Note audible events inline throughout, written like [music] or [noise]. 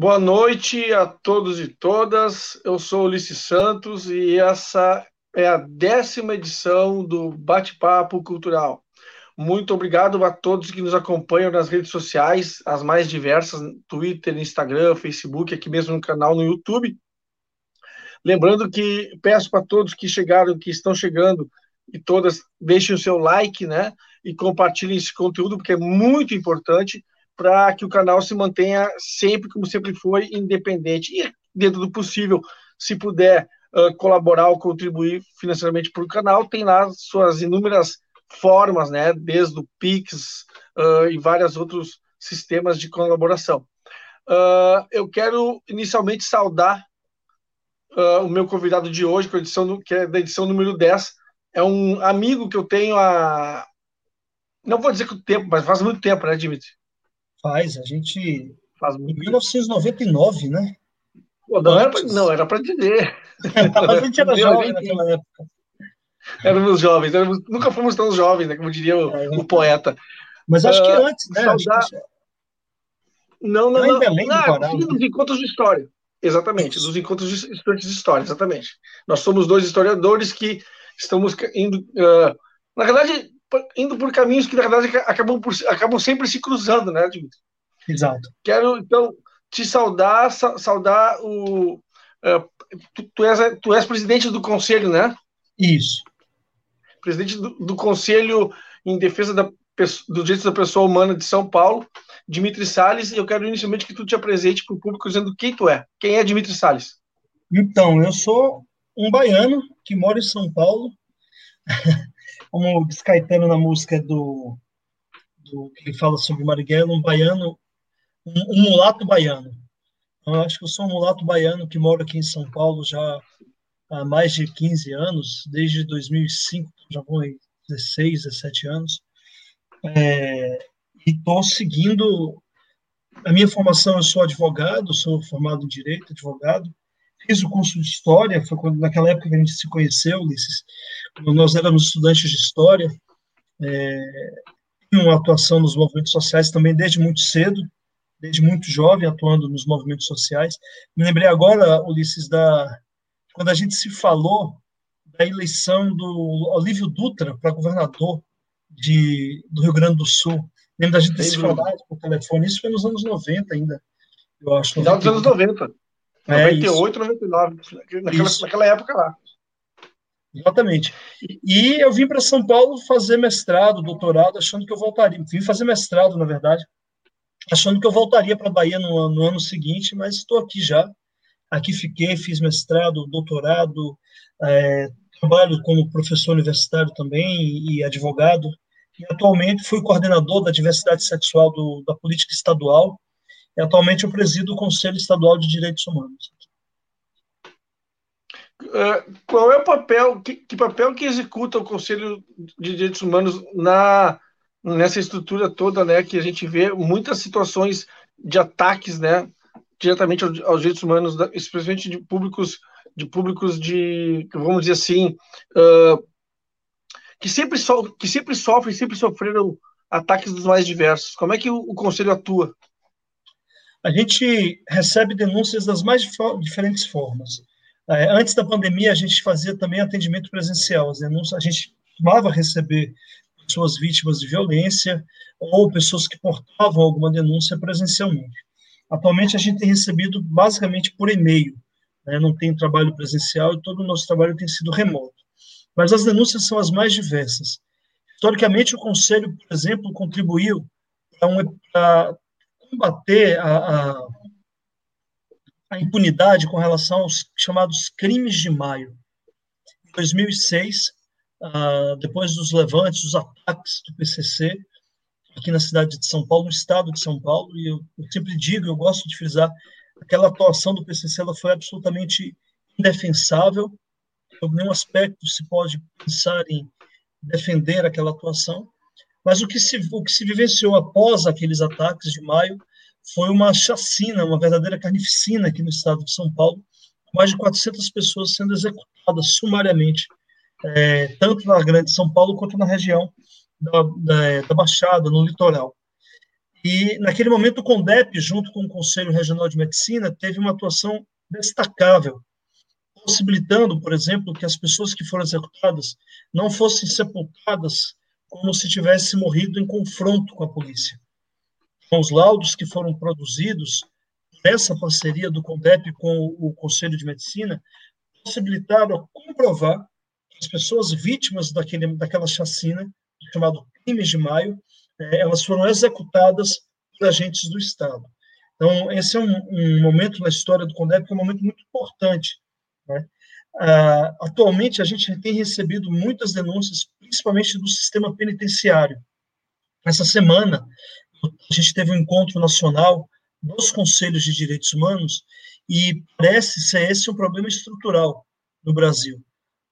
Boa noite a todos e todas. Eu sou Ulisses Santos e essa é a décima edição do Bate-Papo Cultural. Muito obrigado a todos que nos acompanham nas redes sociais, as mais diversas, Twitter, Instagram, Facebook, aqui mesmo no canal no YouTube. Lembrando que peço para todos que chegaram, que estão chegando, e todas, deixem o seu like, né? E compartilhem esse conteúdo, porque é muito importante para que o canal se mantenha sempre, como sempre foi, independente. E, dentro do possível, se puder uh, colaborar ou contribuir financeiramente para o canal, tem lá suas inúmeras formas, né? Desde o Pix uh, e vários outros sistemas de colaboração. Uh, eu quero inicialmente saudar o meu convidado de hoje, que é da edição número 10, é um amigo que eu tenho há. Não vou dizer que o tempo, mas faz muito tempo, né, Dimitri? Faz, a gente. Faz muito... Em 1999, né? Pô, não, era pra, não, era para dizer. [laughs] a gente era jovem naquela época. Éramos jovens, éramos, nunca fomos tão jovens, né, como diria o, é, o poeta. Mas acho uh, que ah, antes, né? Saudar... Que... Não, não, não. Belém não, não sim, dos encontros de história. Exatamente, dos encontros de estudantes de história, exatamente. Nós somos dois historiadores que estamos indo, uh, na verdade, indo por caminhos que, na verdade, acabam, por, acabam sempre se cruzando, né, Dimitri? Exato. Quero, então, te saudar, saudar o. Uh, tu, tu, és, tu és presidente do conselho, né? Isso. Presidente do, do Conselho em Defesa da, dos Direitos da Pessoa Humana de São Paulo, Dimitri Salles, e eu quero inicialmente que tu te apresente para o público dizendo quem tu é. Quem é Dimitri Salles? Então, eu sou um baiano que mora em São Paulo, [laughs] como diz Caetano na música do, do que fala sobre Marighella, um baiano, um, um, mulato baiano. Então, eu acho que eu sou um mulato baiano que mora aqui em São Paulo já há mais de 15 anos, desde 2005, já vão 16, 17 anos, é, e estou seguindo a minha formação, eu sou advogado, sou formado em Direito, advogado, fiz o curso de História, foi quando, naquela época que a gente se conheceu, Ulisses, nós éramos estudantes de História, é, uma atuação nos movimentos sociais também desde muito cedo, desde muito jovem, atuando nos movimentos sociais. Me lembrei agora, Ulisses, da, quando a gente se falou da eleição do Olívio Dutra para governador de, do Rio Grande do Sul. Lembro da gente ter se falado por telefone, isso foi nos anos 90 ainda, eu acho. Final dos anos 90. É 98, 99, naquela, naquela época lá. Exatamente. E eu vim para São Paulo fazer mestrado, doutorado, achando que eu voltaria. Vim fazer mestrado, na verdade, achando que eu voltaria para a Bahia no, no, ano seguinte, mas estou aqui já. Aqui fiquei, fiz mestrado, doutorado, é, trabalho como professor universitário também e advogado. E atualmente fui coordenador da diversidade sexual do, da política estadual e atualmente eu presido o Conselho Estadual de Direitos Humanos. Uh, qual é o papel, que, que, papel que executa o Conselho de Direitos Humanos na, nessa estrutura toda, né, que a gente vê muitas situações de ataques, né, diretamente aos, aos direitos humanos, especialmente de públicos, de públicos de, vamos dizer assim, uh, que sempre so, que sempre sofrem, sempre sofreram ataques dos mais diversos. Como é que o, o Conselho atua? a gente recebe denúncias das mais diferentes formas. É, antes da pandemia, a gente fazia também atendimento presencial. As denúncias, a gente costumava receber pessoas vítimas de violência ou pessoas que portavam alguma denúncia presencialmente. Atualmente, a gente tem recebido basicamente por e-mail, né? não tem trabalho presencial e todo o nosso trabalho tem sido remoto. Mas as denúncias são as mais diversas. Historicamente, o Conselho, por exemplo, contribuiu para combater a, a, a impunidade com relação aos chamados crimes de maio. Em 2006, uh, ah, depois dos levantes, dos ataques do PCC, aqui na cidade de São Paulo, no estado de São Paulo, e eu, eu sempre digo, eu gosto de frisar, aquela atuação do PCC ela foi absolutamente indefensável, nenhum aspecto se pode pensar em defender aquela atuação, mas o que se, o que se vivenciou após aqueles ataques de maio foi uma chacina, uma verdadeira carnificina aqui no estado de São Paulo, mais de 400 pessoas sendo executadas sumariamente, é, tanto na Grande São Paulo quanto na região da, da, da Baixada, no litoral. E, naquele momento, o CONDEP, junto com o Conselho Regional de Medicina, teve uma atuação destacável, possibilitando, por exemplo, que as pessoas que foram executadas não fossem sepultadas como se tivesse morrido em confronto com a polícia. Com os laudos que foram produzidos, essa parceria do CONDEP com o Conselho de Medicina, possibilitaram comprovar que as pessoas vítimas daquele, daquela chacina, chamado Crimes de Maio, é, elas foram executadas por agentes do Estado. Então, esse é um, um momento na história do CONDEP que é um momento muito importante. Né? Ah, atualmente, a gente tem recebido muitas denúncias, principalmente do sistema penitenciário. Essa semana, a gente teve um encontro nacional dos conselhos de direitos humanos e parece ser esse um problema estrutural no Brasil.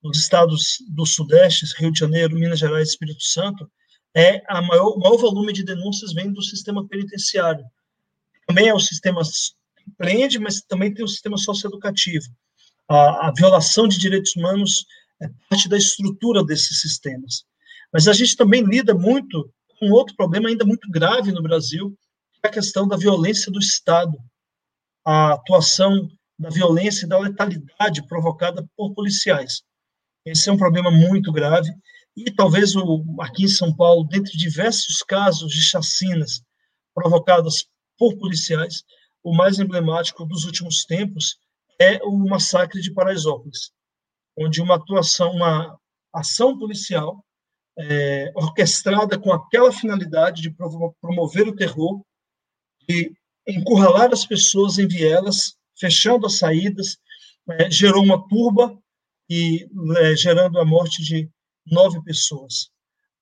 Nos estados do Sudeste, Rio de Janeiro, Minas Gerais Espírito Santo, é a maior, o maior volume de denúncias vem do sistema penitenciário. Também é o sistema prende, mas também tem o sistema socioeducativo. A, a violação de direitos humanos é parte da estrutura desses sistemas. Mas a gente também lida muito com outro problema ainda muito grave no Brasil, que é a questão da violência do Estado, a atuação da violência e da letalidade provocada por policiais. Esse é um problema muito grave e talvez o, aqui em São Paulo, dentre diversos casos de chacinas provocadas por policiais, o mais emblemático dos últimos tempos é o massacre de Paraisópolis, onde uma atuação, uma ação policial é, orquestrada com aquela finalidade de promover o terror, de encurralar as pessoas em vielas, fechando as saídas, é, gerou uma turba e é, gerando a morte de nove pessoas.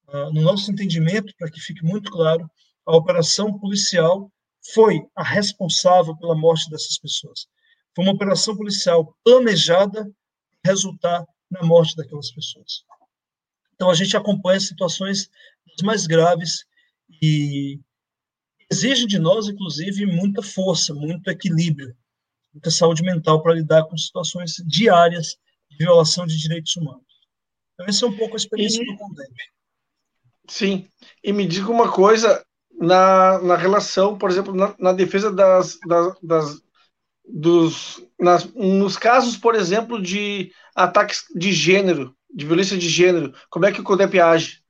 Uh, no nosso entendimento, para que fique muito claro, a operação policial foi a responsável pela morte dessas pessoas. Foi uma operação policial planejada resultar na morte daquelas pessoas. Então a gente acompanha situações mais graves e exige de nós, inclusive, muita força, muito equilíbrio, muita saúde mental para lidar com situações diárias de violação de direitos humanos. Então, essa é um pouco a experiência e, do Condep. Sim, e me diga uma coisa, na, na relação, por exemplo, na, na defesa das, das, das dos, nas, nos casos, por exemplo, de ataques de gênero, de violência de gênero, como é que o CODEP age?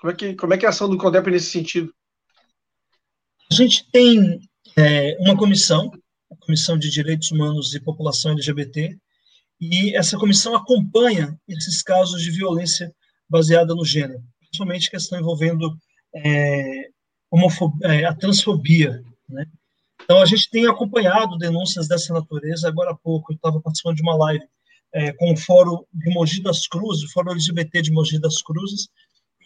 Como é que, como é, que é a ação do CODEP nesse sentido? A gente tem é, uma comissão, a Comissão de Direitos Humanos e População LGBT, e essa comissão acompanha esses casos de violência baseada no gênero, principalmente questão envolvendo é, é, a transfobia. Né? Então, a gente tem acompanhado denúncias dessa natureza. Agora há pouco, eu estava participando de uma live é, com o Fórum de Mogi das Cruzes, o Fórum LGBT de Mogi das Cruzes.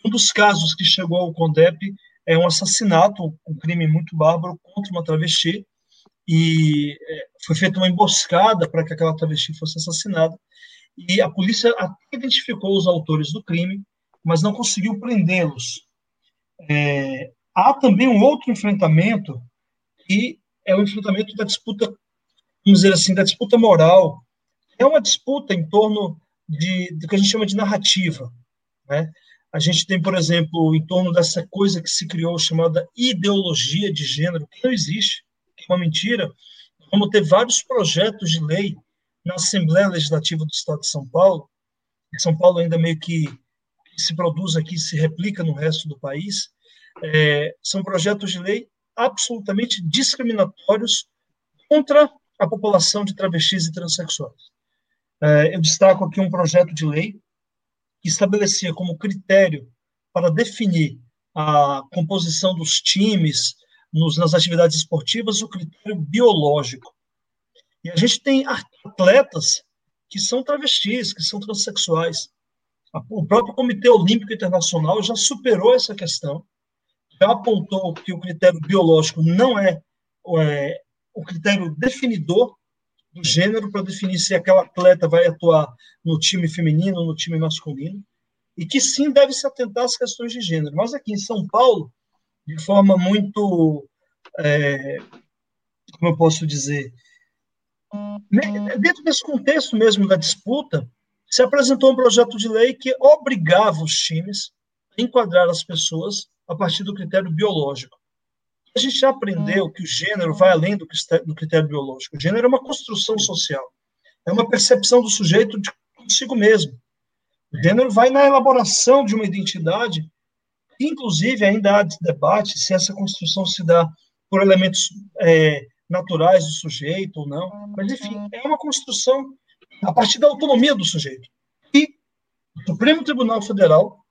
Um dos casos que chegou ao CONDEP é um assassinato, um crime muito bárbaro contra uma travesti, e é, foi feita uma emboscada para que aquela travesti fosse assassinada. E a polícia até identificou os autores do crime, mas não conseguiu prendê-los. É, há também um outro enfrentamento, que é o enfrentamento da disputa, vamos dizer assim, da disputa moral. É uma disputa em torno de, do que a gente chama de narrativa. Né? A gente tem, por exemplo, em torno dessa coisa que se criou chamada ideologia de gênero, que não existe uma mentira, vamos ter vários projetos de lei na Assembleia Legislativa do Estado de São Paulo. São Paulo ainda meio que se produz aqui, se replica no resto do país. É, são projetos de lei absolutamente discriminatórios contra a população de travestis e transexuais. É, eu destaco aqui um projeto de lei que estabelecia como critério para definir a composição dos times, nos, nas atividades esportivas o critério biológico. E a gente tem atletas que são travestis, que são transexuais. O próprio Comitê Olímpico Internacional já superou essa questão, já apontou que o critério biológico não é, é o critério definidor do gênero para definir se aquela atleta vai atuar no time feminino ou no time masculino, e que sim deve se atentar às questões de gênero. Mas aqui em São Paulo, de forma muito, é, como eu posso dizer, dentro desse contexto mesmo da disputa, se apresentou um projeto de lei que obrigava os times a enquadrar as pessoas a partir do critério biológico. A gente já aprendeu que o gênero vai além do critério biológico. O gênero é uma construção social, é uma percepção do sujeito de consigo mesmo. O gênero vai na elaboração de uma identidade, inclusive ainda há debate se essa construção se dá por elementos é, naturais do sujeito ou não, mas enfim, é uma construção a partir da autonomia do sujeito. E o Supremo Tribunal Federal,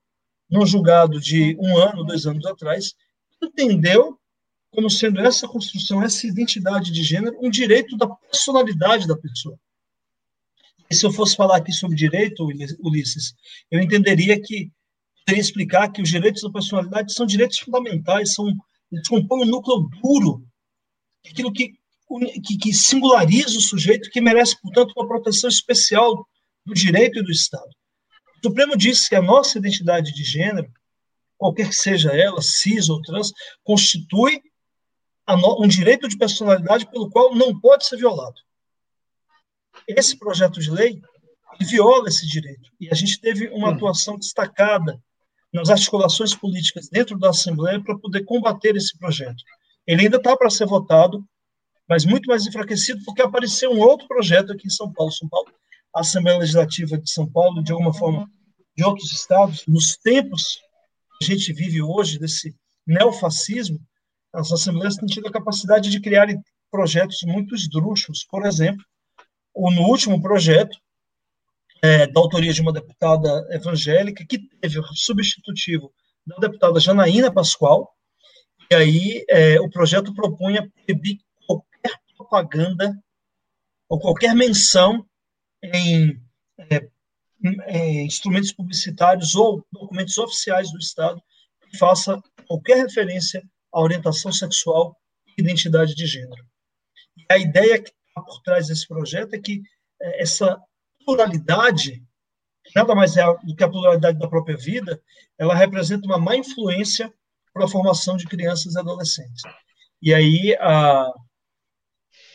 num julgado de um ano, dois anos atrás, entendeu como sendo essa construção, essa identidade de gênero, um direito da personalidade da pessoa. E se eu fosse falar aqui sobre direito, Ulisses, eu entenderia que teria explicar que os direitos da personalidade são direitos fundamentais, são eles compõem o um núcleo duro, aquilo que, que, que singulariza o sujeito, que merece, portanto, uma proteção especial do direito e do Estado. O Supremo disse que a nossa identidade de gênero, qualquer que seja ela, cis ou trans, constitui um direito de personalidade pelo qual não pode ser violado. Esse projeto de lei viola esse direito. E a gente teve uma hum. atuação destacada nas articulações políticas dentro da Assembleia para poder combater esse projeto. Ele ainda está para ser votado, mas muito mais enfraquecido porque apareceu um outro projeto aqui em São Paulo. São Paulo, a Assembleia Legislativa de São Paulo, de alguma forma, de outros estados, nos tempos que a gente vive hoje, desse neofascismo, as assembleias têm tido a capacidade de criar projetos muito esdrúxulos. Por exemplo, o, no último projeto, é, da autoria de uma deputada evangélica, que teve o substitutivo da deputada Janaína Pascoal, e aí é, o projeto propunha proibir qualquer propaganda ou qualquer menção em, é, em instrumentos publicitários ou documentos oficiais do Estado que faça qualquer referência à orientação sexual e identidade de gênero. E a ideia que está por trás desse projeto é que é, essa pluralidade, nada mais é do que a pluralidade da própria vida, ela representa uma má influência para a formação de crianças e adolescentes. E aí a,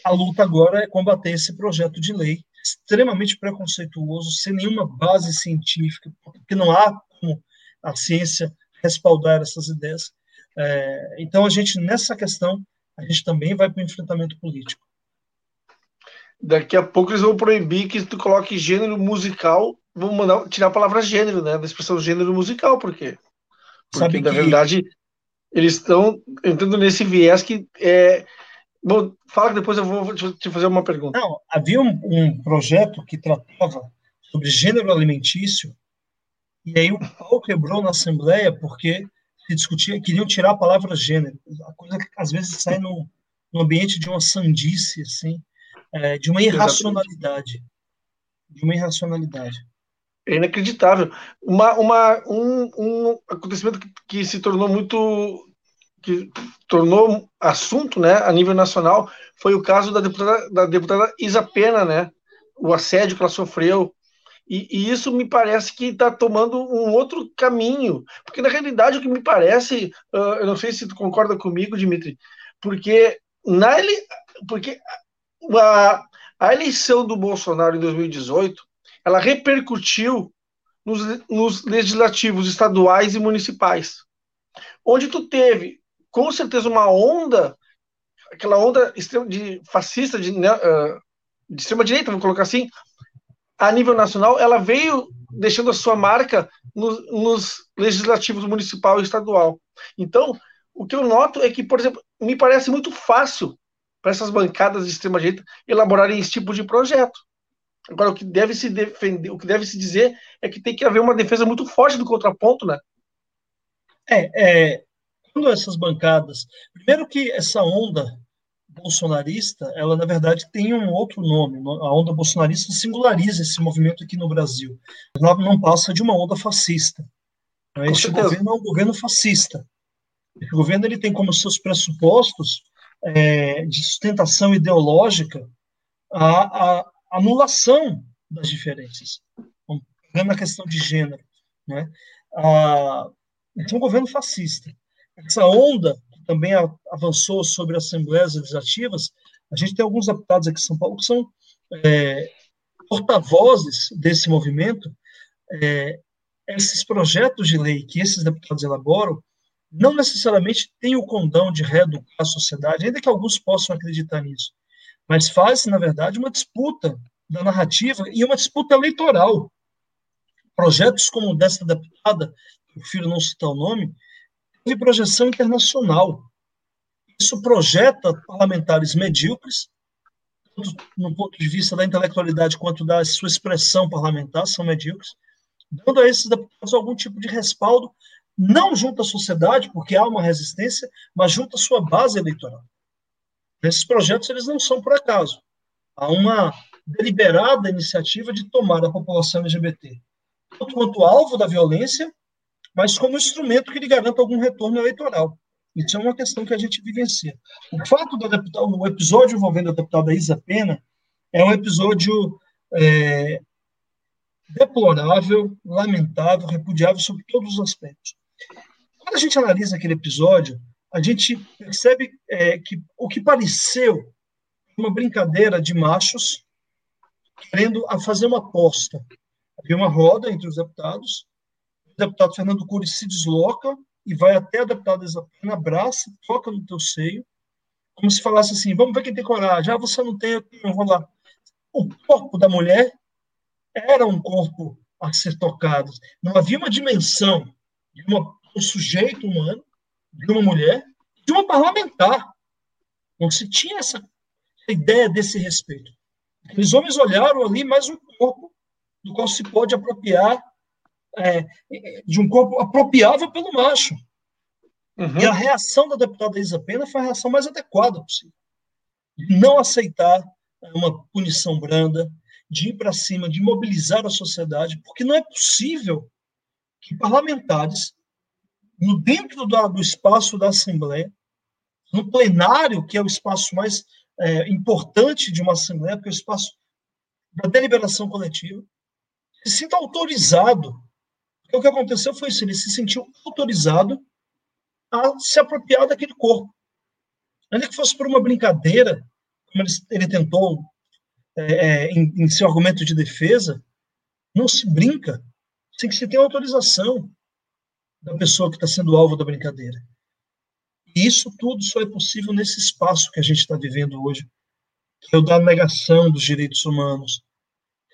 a luta agora é combater esse projeto de lei extremamente preconceituoso, sem nenhuma base científica, porque não há como a ciência respaldar essas ideias. É, então, a gente, nessa questão, a gente também vai para o enfrentamento político. Daqui a pouco eles vão proibir que tu coloque gênero musical, vão mandar tirar a palavra gênero, né? Da expressão gênero musical, por quê? Porque, Sabe na que... verdade, eles estão entrando nesse viés que é. Bom, fala que depois eu vou te fazer uma pergunta. Não, havia um, um projeto que tratava sobre gênero alimentício, e aí o pau quebrou na Assembleia porque se discutia, queriam tirar a palavra gênero. A coisa que às vezes sai no, no ambiente de uma sandice, assim é, de uma irracionalidade. De uma irracionalidade. É inacreditável. Uma, uma, um, um acontecimento que, que se tornou muito que tornou assunto né, a nível nacional foi o caso da deputada, da deputada Isa Pena, né, o assédio que ela sofreu. E, e isso me parece que está tomando um outro caminho. Porque, na realidade, o que me parece, uh, eu não sei se tu concorda comigo, Dimitri, porque, na, porque a, a eleição do Bolsonaro em 2018 ela repercutiu nos, nos legislativos estaduais e municipais, onde tu teve com certeza uma onda, aquela onda de fascista de, uh, de extrema direita, vamos colocar assim, a nível nacional, ela veio deixando a sua marca nos, nos legislativos municipal e estadual. Então, o que eu noto é que, por exemplo, me parece muito fácil para essas bancadas de extrema direita elaborarem esse tipo de projeto. Agora, o que deve se defender, o que deve se dizer é que tem que haver uma defesa muito forte do contraponto, né? É, é quando essas bancadas, primeiro que essa onda bolsonarista, ela na verdade tem um outro nome. A onda bolsonarista singulariza esse movimento aqui no Brasil. Ela não passa de uma onda fascista. Este governo é um governo fascista. O governo ele tem como seus pressupostos é, de sustentação ideológica a, a, anulação das diferenças, pegando a questão de gênero. Né? A, então, um governo fascista. Essa onda também avançou sobre assembleias legislativas, a gente tem alguns deputados aqui em São Paulo que são é, porta-vozes desse movimento. É, esses projetos de lei que esses deputados elaboram, não necessariamente tem o condão de reeducar a sociedade, ainda que alguns possam acreditar nisso, mas faz, na verdade, uma disputa da narrativa e uma disputa eleitoral. Projetos como o desta deputada, prefiro não citar o nome, teve projeção internacional. Isso projeta parlamentares medíocres, tanto no ponto de vista da intelectualidade quanto da sua expressão parlamentar, são medíocres, dando a esses deputados algum tipo de respaldo não junto à sociedade, porque há uma resistência, mas junto à sua base eleitoral. Esses projetos eles não são por acaso. Há uma deliberada iniciativa de tomar a população LGBT tanto quanto alvo da violência, mas como instrumento que lhe garanta algum retorno eleitoral. Isso é uma questão que a gente vivencia. O fato da deputada, o episódio envolvendo a deputada Isa Pena é um episódio é, deplorável, lamentável, repudiável sobre todos os aspectos. Quando a gente analisa aquele episódio, a gente percebe é, que o que pareceu uma brincadeira de machos querendo fazer uma aposta. Havia uma roda entre os deputados, deputado Fernando Cury se desloca e vai até a deputada Isapena, abraça, toca no teu seio, como se falasse assim, vamos ver quem tem coragem, ah, você não tem, eu vou lá. O corpo da mulher era um corpo a ser tocado, não havia uma dimensão de uma, um sujeito humano, de uma mulher, de uma parlamentar. Não se tinha essa ideia desse respeito. Os homens olharam ali mais um corpo do qual se pode apropriar é, de um corpo apropriável pelo macho. Uhum. E a reação da deputada Isa Pena foi a reação mais adequada possível. Não aceitar uma punição branda, de ir para cima, de mobilizar a sociedade, porque não é possível que parlamentares no dentro do, do espaço da Assembleia, no plenário, que é o espaço mais é, importante de uma Assembleia, porque é o espaço da deliberação coletiva, se sinta autorizado. O que aconteceu foi isso, ele se sentiu autorizado a se apropriar daquele corpo. Ainda que fosse por uma brincadeira, como ele, ele tentou é, é, em, em seu argumento de defesa, não se brinca sem que se tenha autorização da pessoa que está sendo alvo da brincadeira. E isso tudo só é possível nesse espaço que a gente está vivendo hoje, que é o da negação dos direitos humanos,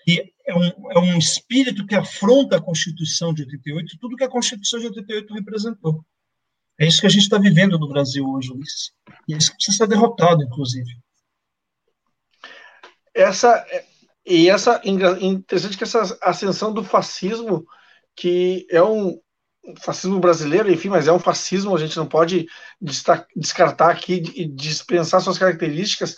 que é um, é um espírito que afronta a Constituição de 88 e tudo que a Constituição de 88 representou. É isso que a gente está vivendo no Brasil hoje, Ulisses. E é isso que precisa ser derrotado, inclusive. Essa, e essa interessante que essa ascensão do fascismo, que é um, fascismo brasileiro, enfim, mas é um fascismo, a gente não pode descartar aqui e dispensar suas características.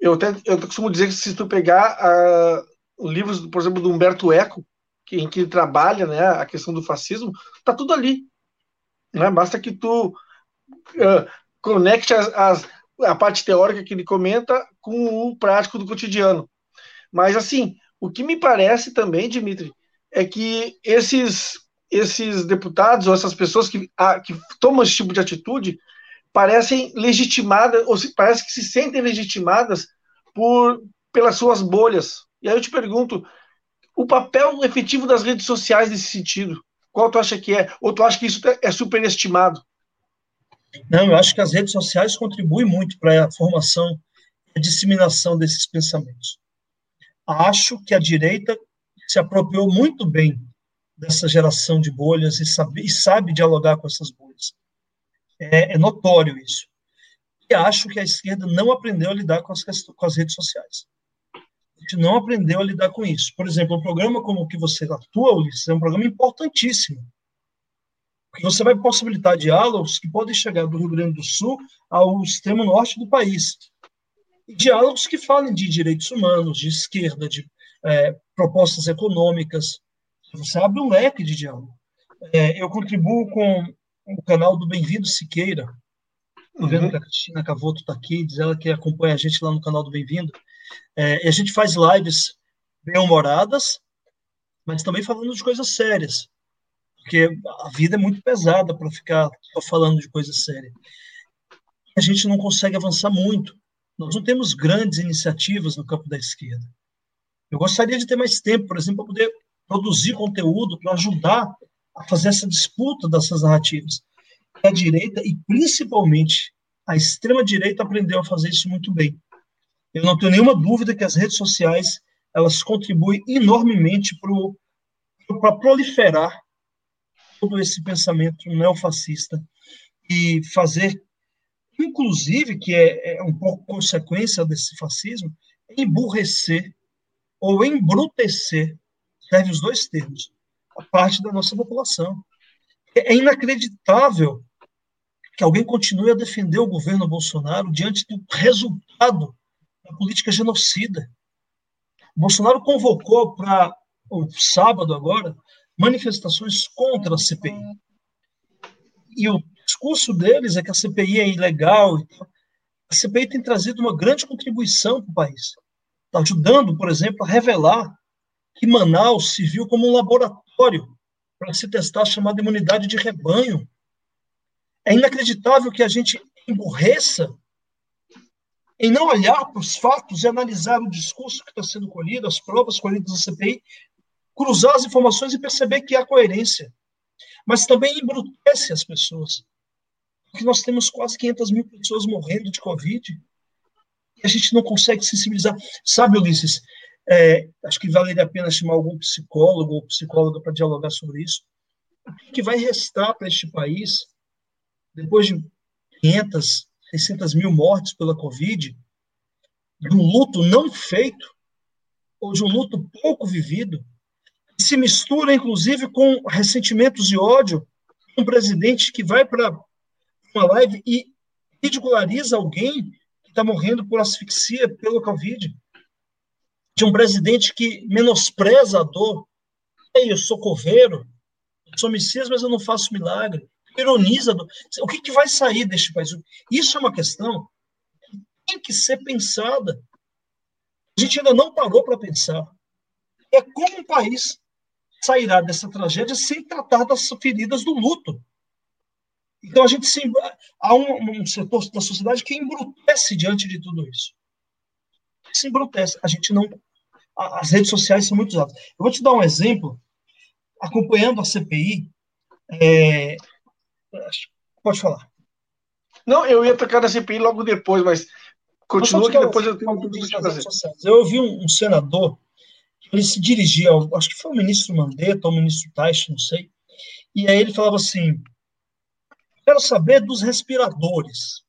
Eu até eu costumo dizer que se tu pegar uh, livros, por exemplo, do Humberto Eco, que, em que ele trabalha né, a questão do fascismo, tá tudo ali. Né? Basta que tu uh, conecte as, as, a parte teórica que ele comenta com o prático do cotidiano. Mas, assim, o que me parece também, Dimitri, é que esses esses deputados ou essas pessoas que, a, que tomam esse tipo de atitude parecem legitimadas, ou se, parece que se sentem legitimadas por, pelas suas bolhas. E aí eu te pergunto, o papel efetivo das redes sociais nesse sentido, qual tu acha que é? Ou tu acha que isso é superestimado? Não, eu acho que as redes sociais contribuem muito para a formação e a disseminação desses pensamentos. Acho que a direita se apropriou muito bem dessa geração de bolhas e sabe, e sabe dialogar com essas bolhas. É, é, notório isso. E acho que a esquerda não aprendeu a lidar com as, com as redes sociais. Gente não aprendeu a lidar com isso. Por exemplo, um programa como o que você atua, Ulisses, é um programa importantíssimo. Porque você vai possibilitar diálogos que podem chegar do Rio Grande do Sul ao extremo norte do país. Diálogos que falem de direitos humanos, de esquerda, de é, propostas econômicas, você abre um leque de diálogo. É, eu contribuo com o canal do Bem-vindo Siqueira. Estou vendo uhum. que a Cristina Cavoto está aqui, diz ela que acompanha a gente lá no canal do Bem-vindo. É, a gente faz lives bem-humoradas, mas também falando de coisas sérias. Porque a vida é muito pesada para ficar só falando de coisas sérias. A gente não consegue avançar muito. Nós não temos grandes iniciativas no campo da esquerda. Eu gostaria de ter mais tempo, por exemplo, para poder produzir conteúdo para ajudar a fazer essa disputa dessas narrativas. a direita e principalmente a extrema direita aprendeu a fazer isso muito bem. Eu não tenho nenhuma dúvida que as redes sociais elas contribuem enormemente para proliferar todo esse pensamento neofascista e fazer, inclusive, que é, é um pouco consequência desse fascismo, emburrecer ou embrutecer, serve os dois termos, a parte da nossa população. É inacreditável que alguém continue a defender o governo Bolsonaro diante do resultado da política genocida. O Bolsonaro convocou para o sábado agora manifestações contra a CPI. E o discurso deles é que a CPI é ilegal. A CPI tem trazido uma grande contribuição para o país. Está ajudando, por exemplo, a revelar que Manaus se viu como um laboratório para se testar a chamada imunidade de rebanho. É inacreditável que a gente emburreça em não olhar para os fatos e analisar o discurso que está sendo colhido, as provas colhidas na CPI, cruzar as informações e perceber que há coerência. Mas também embrutece as pessoas. Porque nós temos quase 500 mil pessoas morrendo de Covid e a gente não consegue sensibilizar. Sabe, Ulisses, é, acho que valeria a pena chamar algum psicólogo ou psicóloga para dialogar sobre isso. O que vai restar para este país, depois de 500, 600 mil mortes pela Covid, de um luto não feito, ou de um luto pouco vivido, que se mistura, inclusive, com ressentimentos e ódio, um presidente que vai para uma live e ridiculariza alguém que está morrendo por asfixia pelo Covid de um presidente que menospreza a dor. Ei, eu sou coveiro, eu sou messias, mas eu não faço milagre. Ironiza. Do... O que, que vai sair deste país? Isso é uma questão que tem que ser pensada. A gente ainda não parou para pensar. É como um país sairá dessa tragédia sem tratar das feridas do luto. Então a gente se, há um, um setor da sociedade que embrutece diante de tudo isso se embrutece. A gente não. As redes sociais são muito usadas. Eu vou te dar um exemplo. Acompanhando a CPI, é... pode falar. Não, eu ia tocar na CPI logo depois, mas continua que depois eu tenho tudo para fazer. Eu ouvi um, um, senador, ele se dirigia, ao, acho que foi o ministro Mandetta ou o ministro Taish, não sei, e aí ele falava assim: quero saber dos respiradores.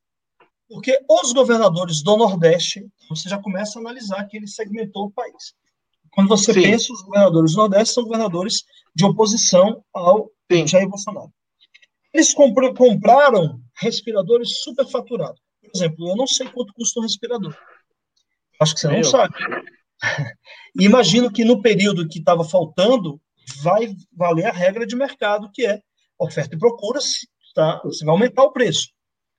Porque os governadores do Nordeste, você já começa a analisar que ele segmentou o país. Quando você Sim. pensa, os governadores do Nordeste são governadores de oposição ao Sim. Jair Bolsonaro. Eles compraram respiradores superfaturados. Por exemplo, eu não sei quanto custa um respirador. Acho que você não sabe. E [laughs] imagino que no período que estava faltando, vai valer a regra de mercado, que é oferta e procura, tá, você vai aumentar o preço.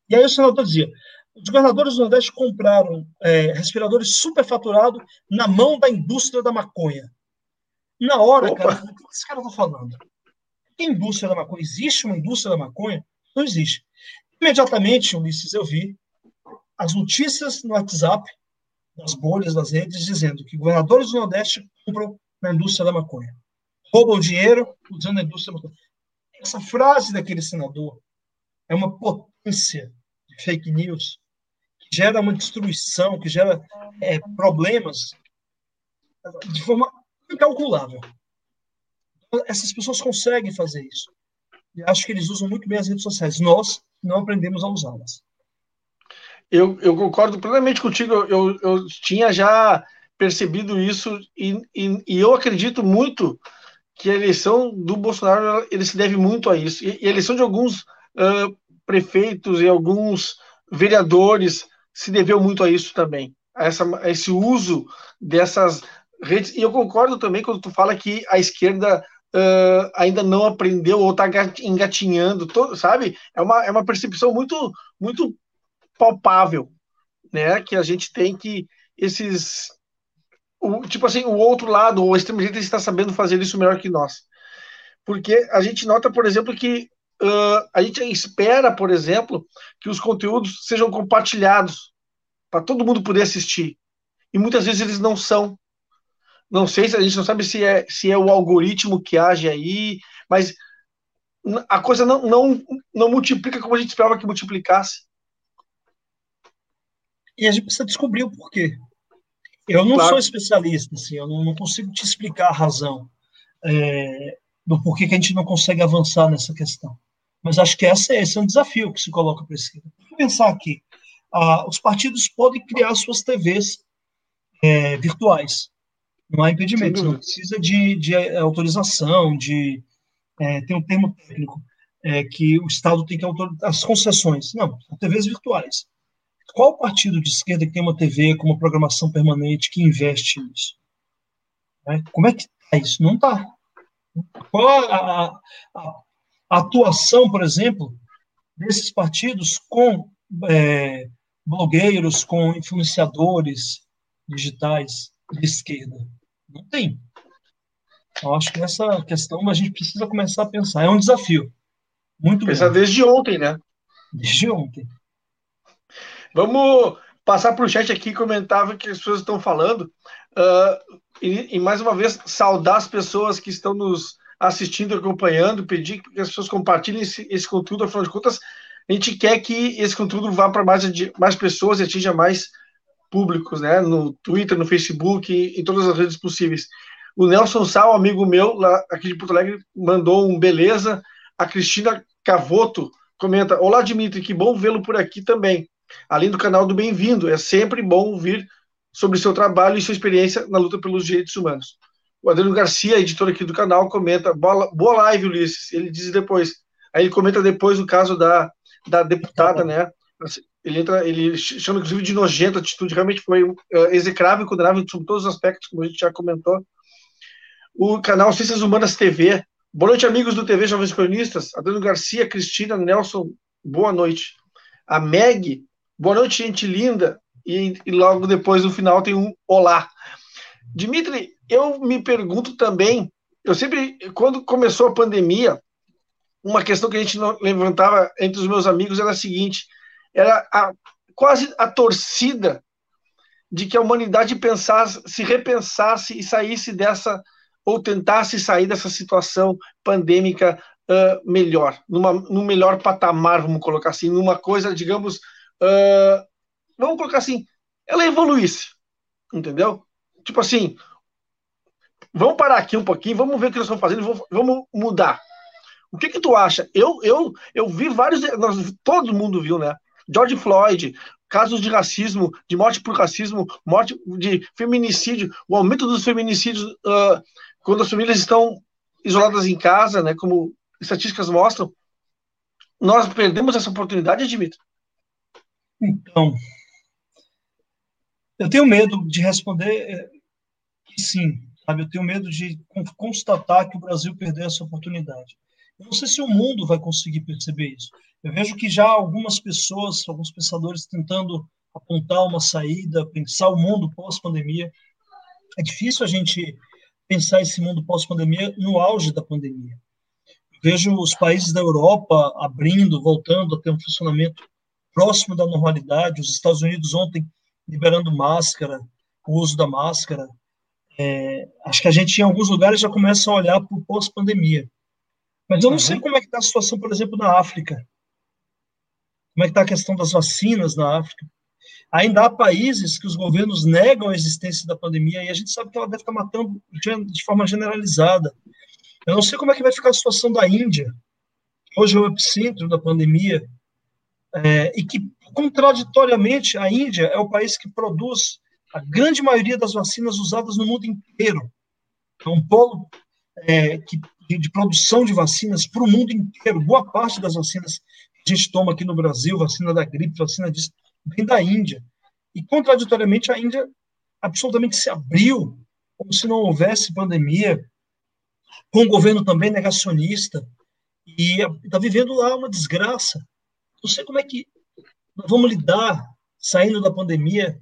E aí o senador dizia: os governadores do Nordeste compraram é, respiradores superfaturados na mão da indústria da maconha. Na hora, Opa. cara, o que esse cara está falando? Que indústria da maconha? Existe uma indústria da maconha? Não existe. Imediatamente, Ulisses, eu vi as notícias no WhatsApp, das bolhas das redes, dizendo que governadores do Nordeste compram na indústria da maconha. Roubam dinheiro usando a indústria da maconha. Essa frase daquele senador é uma potência de fake news gera uma destruição, que gera é, problemas de forma incalculável. Essas pessoas conseguem fazer isso. E acho que eles usam muito bem as redes sociais. Nós não aprendemos a usá-las. Eu, eu, concordo plenamente contigo. Eu, eu tinha já percebido isso e, e, e, eu acredito muito que a eleição do Bolsonaro ele se deve muito a isso. E, e a eleição de alguns uh, prefeitos e alguns vereadores se deveu muito a isso também, a, essa, a esse uso dessas redes. E eu concordo também quando tu fala que a esquerda uh, ainda não aprendeu ou está engatinhando, todo, sabe? É uma, é uma percepção muito, muito palpável, né? Que a gente tem que esses o, tipo assim, o outro lado, o extremo direita está sabendo fazer isso melhor que nós. Porque a gente nota, por exemplo, que uh, a gente espera, por exemplo, que os conteúdos sejam compartilhados para todo mundo poder assistir. E muitas vezes eles não são. Não sei se a gente não sabe se é, se é o algoritmo que age aí, mas a coisa não, não, não multiplica como a gente esperava que multiplicasse. E a gente precisa descobrir o porquê. Eu não claro. sou especialista, assim, eu não, não, consigo te explicar a razão é, do porquê que a gente não consegue avançar nessa questão. Mas acho que essa, esse é um desafio que se coloca para esse. Vou pensar aqui. Ah, os partidos podem criar suas TVs é, virtuais. Não há impedimento, não precisa de, de é, autorização, de. É, tem um termo técnico é, que o Estado tem que autorizar as concessões. Não, são TVs virtuais. Qual partido de esquerda que tem uma TV com uma programação permanente que investe nisso? Né? Como é que está isso? Não está. Qual a, a, a, atuação, por exemplo, desses partidos com é, blogueiros, com influenciadores digitais de esquerda? Não tem. Eu acho que essa questão a gente precisa começar a pensar. É um desafio. Muito Pensar desde ontem, né? Desde ontem. Vamos passar para o chat aqui comentar o que as pessoas estão falando. Uh, e, e, mais uma vez, saudar as pessoas que estão nos assistindo, acompanhando, pedir que as pessoas compartilhem esse, esse conteúdo, afinal de contas, a gente quer que esse conteúdo vá para mais, mais pessoas e atinja mais públicos, né? No Twitter, no Facebook, em todas as redes possíveis. O Nelson Sal, amigo meu, lá aqui de Porto Alegre, mandou um beleza. A Cristina Cavoto comenta: Olá, Dimitri, que bom vê-lo por aqui também além do canal do Bem-vindo. É sempre bom ouvir sobre seu trabalho e sua experiência na luta pelos direitos humanos. O Adriano Garcia, editor aqui do canal, comenta: boa, boa live, Ulisses. Ele diz depois. Aí ele comenta depois o caso da, da deputada, né? Ele entra, ele chama inclusive de nojenta atitude, realmente foi uh, execrável e condenável sobre todos os aspectos, como a gente já comentou. O canal Ciências Humanas TV. Boa noite, amigos do TV Jovens Cronistas. Adriano Garcia, Cristina, Nelson, boa noite. A Meg Boa noite, gente linda. E, e, logo depois, no final, tem um olá. Dimitri, eu me pergunto também, eu sempre, quando começou a pandemia, uma questão que a gente levantava entre os meus amigos era a seguinte, era a, quase a torcida de que a humanidade pensasse, se repensasse e saísse dessa, ou tentasse sair dessa situação pandêmica uh, melhor, numa, num melhor patamar, vamos colocar assim, numa coisa, digamos, uh, vamos colocar assim, ela evoluísse, entendeu? Tipo assim, vamos parar aqui um pouquinho, vamos ver o que nós estamos fazendo, vamos mudar. O que que tu acha? Eu, eu, eu vi vários, nós, todo mundo viu, né? George Floyd, casos de racismo, de morte por racismo, morte de feminicídio, o aumento dos feminicídios uh, quando as famílias estão isoladas em casa, né? Como estatísticas mostram, nós perdemos essa oportunidade, Dimitri. Então, eu tenho medo de responder é, que sim, sabe? Eu tenho medo de constatar que o Brasil perdeu essa oportunidade. Eu não sei se o mundo vai conseguir perceber isso. Eu vejo que já algumas pessoas, alguns pensadores tentando apontar uma saída, pensar o mundo pós-pandemia. É difícil a gente pensar esse mundo pós-pandemia no auge da pandemia. Vejo os países da Europa abrindo, voltando a ter um funcionamento próximo da normalidade. Os Estados Unidos ontem liberando máscara, o uso da máscara. É, acho que a gente em alguns lugares já começa a olhar para o pós-pandemia. Mas eu não uhum. sei como é que está a situação, por exemplo, na África. Como é que está a questão das vacinas na África? Ainda há países que os governos negam a existência da pandemia e a gente sabe que ela deve estar matando de forma generalizada. Eu não sei como é que vai ficar a situação da Índia. Hoje é o epicentro da pandemia é, e que, contraditoriamente, a Índia é o país que produz a grande maioria das vacinas usadas no mundo inteiro. É um polo é, que, de, de, produção de vacinas para o mundo inteiro. Boa parte das vacinas a gente toma aqui no Brasil, vacina da gripe, vacina disso, vem da Índia. E, contraditoriamente, a Índia absolutamente se abriu, como se não houvesse pandemia, com um governo também negacionista, e está vivendo lá uma desgraça não sei como é que nós vamos lidar saindo da pandemia,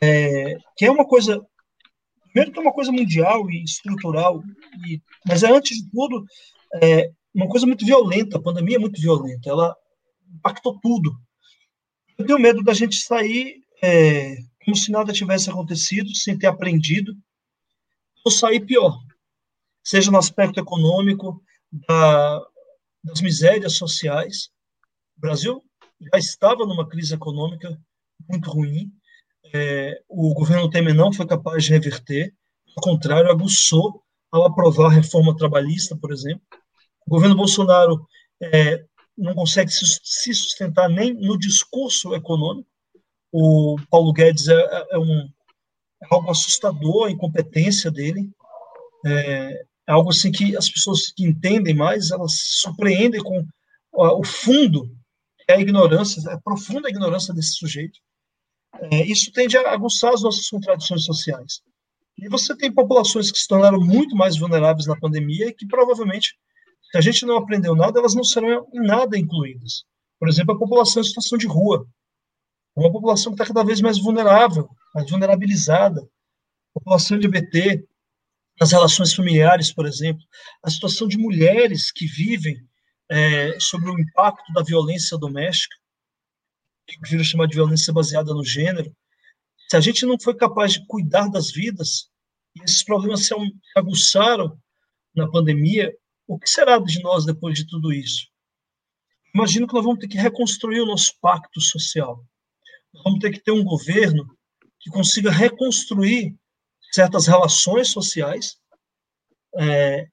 é, que é uma coisa, primeiro que é uma coisa mundial e estrutural, e, mas é antes de tudo é, uma coisa muito violenta, a pandemia é muito violenta, ela impactou tudo. Eu tenho medo da gente sair é, como se nada tivesse acontecido, sem ter aprendido, ou sair pior, seja no aspecto econômico, da, das misérias sociais. O Brasil já estava numa crise econômica muito ruim. É, o governo Temer não foi capaz de reverter, ao contrário, aguçou ao aprovar a reforma trabalhista, por exemplo. O governo Bolsonaro é, não consegue se sustentar nem no discurso econômico. O Paulo Guedes é, é, é um, é algo assustador a incompetência dele. É, é, algo assim que as pessoas que entendem mais, elas surpreendem com o fundo, é a ignorância, a profunda ignorância desse sujeito. É, isso tende a aguçar as nossas contradições sociais. E você tem populações que se tornaram muito mais vulneráveis na pandemia e que provavelmente, se a gente não aprendeu nada, elas não serão em nada incluídas. Por exemplo, a população em situação de rua. Uma população que está cada vez mais vulnerável, mais vulnerabilizada. População LGBT, nas relações familiares, por exemplo, a situação de mulheres que vivem é, sobre o impacto da violência doméstica, que eu chamar de violência baseada no gênero. Se a gente não foi capaz de cuidar das vidas, e esses problemas se aguçaram na pandemia, o que será de nós depois de tudo isso? Imagino que nós vamos ter que reconstruir o nosso pacto social. Nós vamos ter que ter um governo que consiga reconstruir certas relações sociais, é,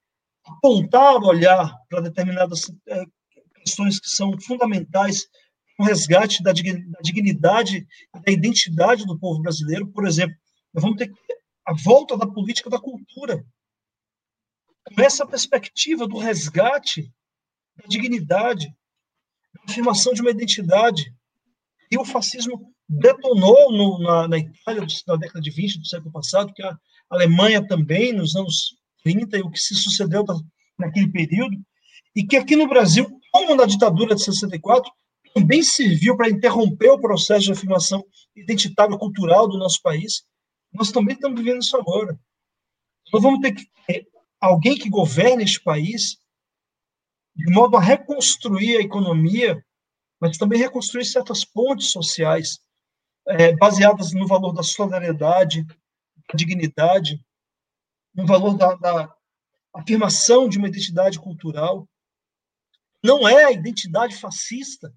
apontar o olhar para determinadas é, questões que são fundamentais o resgate da dignidade e da identidade do povo brasileiro. Por exemplo, nós vamos ter a volta da política da cultura. Com essa perspectiva do resgate da dignidade, da afirmação de uma identidade. E o fascismo detonou no, na, na, Itália na década de 20 do século passado, que a Alemanha também, nos anos 30, e o que se sucedeu naquele período, e que aqui no Brasil, como na ditadura de 64, também serviu para interromper o processo de afirmação identitária cultural do nosso país. Nós também estamos vivendo isso agora. Nós vamos ter que ter alguém que governe este país de modo a reconstruir a economia, mas também reconstruir certas pontes sociais é, baseadas no valor da solidariedade, da dignidade, no valor da, da afirmação de uma identidade cultural. Não é a identidade fascista,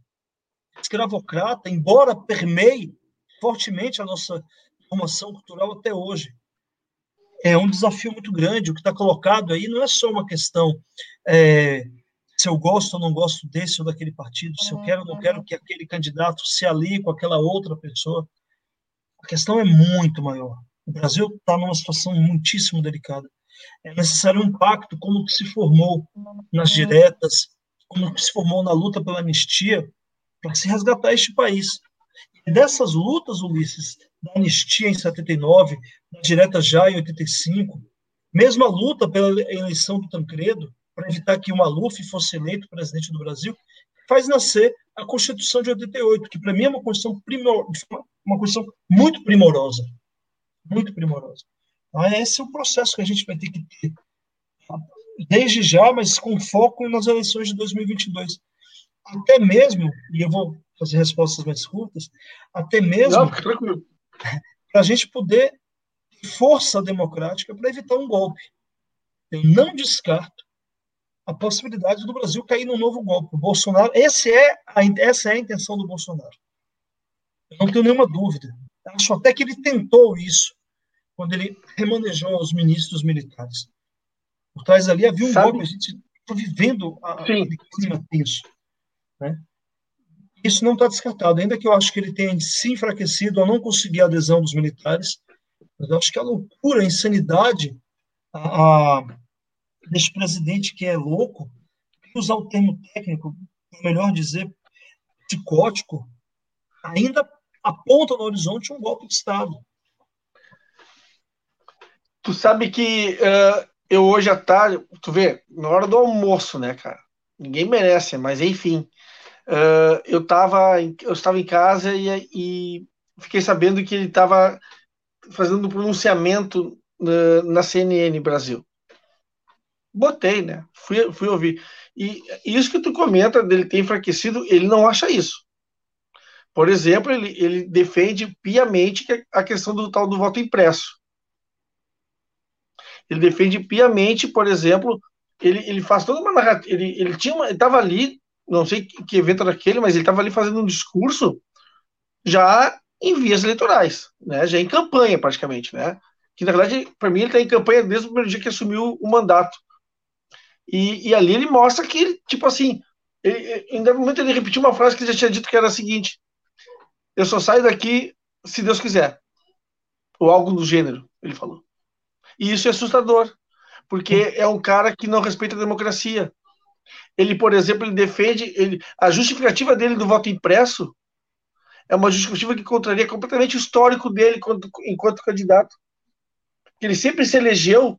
escravocrata, embora permeie fortemente a nossa formação cultural até hoje. É um desafio muito grande. O que está colocado aí não é só uma questão é, se eu gosto ou não gosto desse ou daquele partido, se eu quero ou não quero que aquele candidato se alie com aquela outra pessoa. A questão é muito maior. O Brasil está numa situação muitíssimo delicada. É necessário um pacto como que se formou nas diretas, como que se formou na luta pela anistia, para se resgatar este país. E dessas lutas, Ulisses, da anistia em 79, da direta já em 85, mesmo a luta pela eleição do Tancredo, para evitar que o Maluf fosse eleito presidente do Brasil, faz nascer a Constituição de 88, que para mim é uma Constituição, primor, uma Constituição muito primorosa. Muito primorosa. Então, esse é o processo que a gente vai ter que ter desde já, mas com foco nas eleições de 2022 até mesmo, e eu vou fazer respostas mais curtas, até mesmo para a gente poder ter força democrática para evitar um golpe. Eu não descarto a possibilidade do Brasil cair num novo golpe. O Bolsonaro, esse é a, essa é a intenção do Bolsonaro. Eu não tenho nenhuma dúvida. Acho até que ele tentou isso quando ele remanejou os ministros militares. Por trás ali havia um Sabe? golpe, a gente está vivendo a, aquele clima tenso. Né? Isso não está descartado, ainda que eu acho que ele tenha se enfraquecido ao não conseguir a adesão dos militares, mas eu acho que a loucura, a insanidade a, a, deste presidente que é louco, usar o termo técnico, melhor dizer, psicótico, ainda aponta no horizonte um golpe de Estado. Tu sabe que uh, eu hoje à tarde, tu vê, na hora do almoço, né, cara? Ninguém merece, mas enfim uh, eu, tava, eu estava em casa e, e fiquei sabendo que ele estava fazendo um pronunciamento na, CNN Brasil. Botei, né? Fui, fui ouvir. E isso que tu comenta dele ter enfraquecido, ele não acha isso. Por exemplo, ele, ele defende piamente a questão do tal do voto impresso. Ele defende piamente, por exemplo, ele, ele faz toda uma narrativa. Ele, ele tinha estava ali, não sei que, que evento era aquele, mas ele estava ali fazendo um discurso já em vias eleitorais, né? Já em campanha praticamente, né? Que na verdade, para mim, ele está em campanha desde o primeiro dia que assumiu o mandato. E, e ali ele mostra que, tipo assim, ele, em dado momento ele repetiu uma frase que ele já tinha dito que era a seguinte: Eu só saio daqui se Deus quiser. Ou algo do gênero, ele falou. E isso é assustador, porque é um cara que não respeita a democracia. Ele, por exemplo, ele defende ele, a justificativa dele do voto impresso é uma justificativa que contraria completamente o histórico dele enquanto, enquanto candidato. Ele sempre se elegeu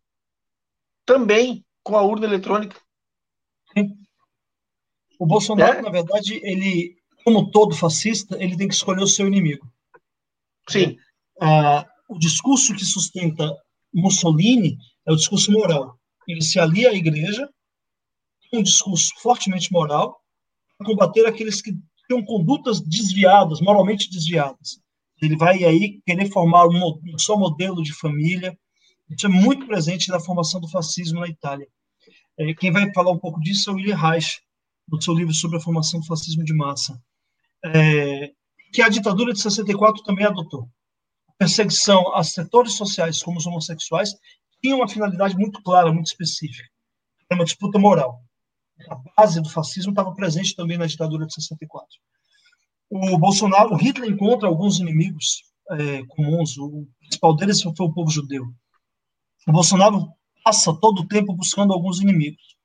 também com a urna eletrônica. Sim. O Bolsonaro, é? na verdade, ele, como todo fascista, ele tem que escolher o seu inimigo. Sim. Ah, o discurso que sustenta Mussolini é o discurso moral. Ele se alia à igreja, um discurso fortemente moral, para combater aqueles que têm condutas desviadas, moralmente desviadas. Ele vai aí querer formar um, um só modelo de família. Isso é muito presente na formação do fascismo na Itália. É, quem vai falar um pouco disso é o William Reich, no seu livro sobre a formação do fascismo de massa, é, que a ditadura de 64 também adotou. A perseguição a setores sociais como os homossexuais tinha uma finalidade muito clara, muito específica. Era uma disputa moral. A base do fascismo estava presente também na ditadura de 64. O Bolsonaro, o Hitler encontra alguns inimigos é, comuns. O principal deles foi o povo judeu. O Bolsonaro passa todo o tempo buscando alguns inimigos.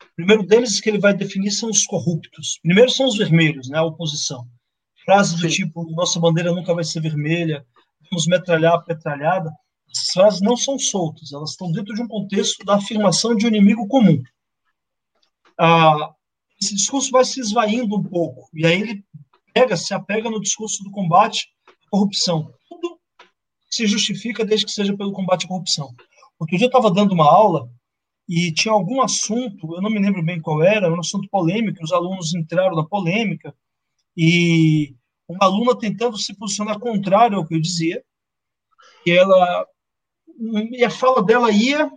O primeiro deles que ele vai definir são os corruptos. Primeiro são os vermelhos, né, a oposição. Frases do tipo, nossa bandeira nunca vai ser vermelha, vamos metralhar a petralhada. Essas frases não são soltas, elas estão dentro de um contexto da afirmação de um inimigo comum. Ah, esse discurso vai se esvaindo um pouco, e aí ele pega, se apega no discurso do combate à corrupção. Tudo se justifica desde que seja pelo combate à corrupção. Outro dia eu estava dando uma aula e tinha algum assunto, eu não me lembro bem qual era, um assunto polêmico, os alunos entraram na polêmica, e uma aluna tentando se posicionar contrário ao que eu dizia, e ela e a fala dela ia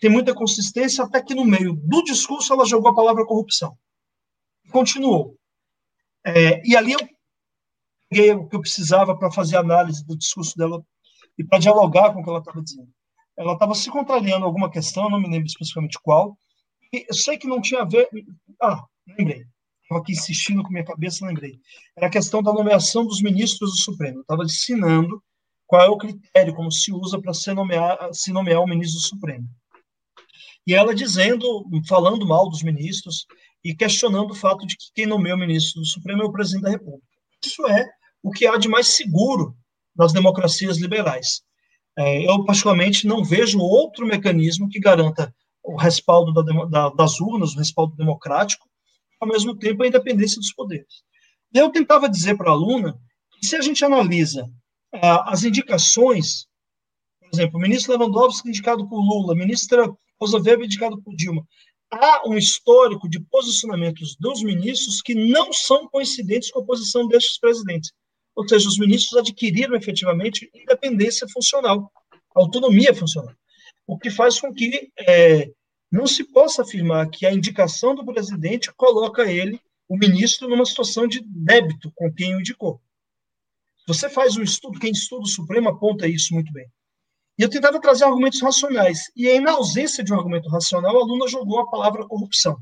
tem muita consistência até que no meio do discurso ela jogou a palavra corrupção. Continuou. É, e ali eu peguei o que eu precisava para fazer análise do discurso dela e para dialogar com o que ela estava dizendo ela estava se contrariando alguma questão, não me lembro especificamente qual. Eu sei que não tinha a ver. Ah, lembrei. Estava aqui insistindo com minha cabeça, lembrei. Era a questão da nomeação dos ministros do Supremo. Estava ensinando qual é o critério, como se usa para se nomear, se nomear o ministro do Supremo. E ela dizendo, falando mal dos ministros e questionando o fato de que quem nomeia o ministro do Supremo é o presidente da República. Isso é o que há de mais seguro nas democracias liberais. É, eu, particularmente, não vejo outro mecanismo que garanta o respaldo da, da, das urnas, o respaldo democrático, ao mesmo tempo a independência dos poderes. Eu tentava dizer para a aluna que se a gente analisa ah, as indicações, por exemplo, o ministro Lewandowski indicado por Lula, ministra Weber indicado por Dilma, há um histórico de posicionamentos dos ministros que não são coincidentes com a posição destes presidentes. Ou seja, os ministros adquiriram efetivamente independência funcional, autonomia funcional. O que faz com que é, não se possa afirmar que a indicação do presidente coloca ele, o ministro, numa situação de débito com quem o indicou. Você faz um estudo, quem estuda o Supremo aponta isso muito bem. E eu tentava trazer argumentos racionais. E aí, na ausência de um argumento racional, a aluna jogou a palavra corrupção.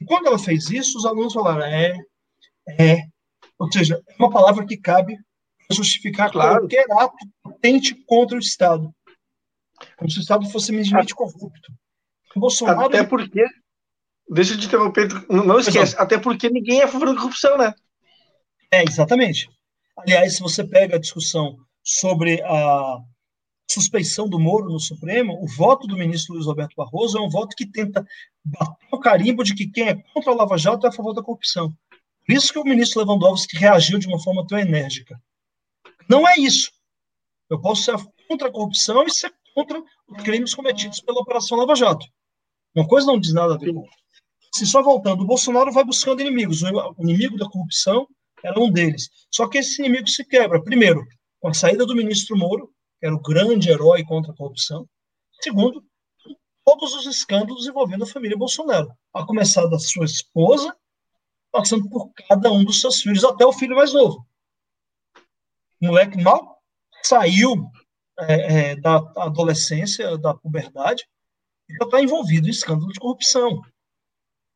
E quando ela fez isso, os alunos falaram: é, é, ou seja, é uma palavra que cabe para justificar claro. qualquer ato tente contra o Estado. Como se o Estado fosse minimamente corrupto. O Bolsonaro. Até porque. Deixa eu te interromper, não esquece, até porque ninguém é a favor da corrupção, né? É, exatamente. Aliás, se você pega a discussão sobre a suspeição do Moro no Supremo, o voto do ministro Luiz Roberto Barroso é um voto que tenta bater o carimbo de que quem é contra a Lava Jato é a favor da corrupção. Por isso que o ministro Lewandowski reagiu de uma forma tão enérgica. Não é isso. Eu posso ser contra a corrupção e ser contra os crimes cometidos pela Operação Lava Jato. Uma coisa não diz nada a ver com Se só voltando, o Bolsonaro vai buscando inimigos. O inimigo da corrupção era um deles. Só que esse inimigo se quebra, primeiro, com a saída do ministro Moro, era o grande herói contra a corrupção. Segundo, todos os escândalos envolvendo a família Bolsonaro, a começar da sua esposa, passando por cada um dos seus filhos, até o filho mais novo. O moleque mal saiu é, é, da adolescência, da puberdade, e já está envolvido em escândalo de corrupção.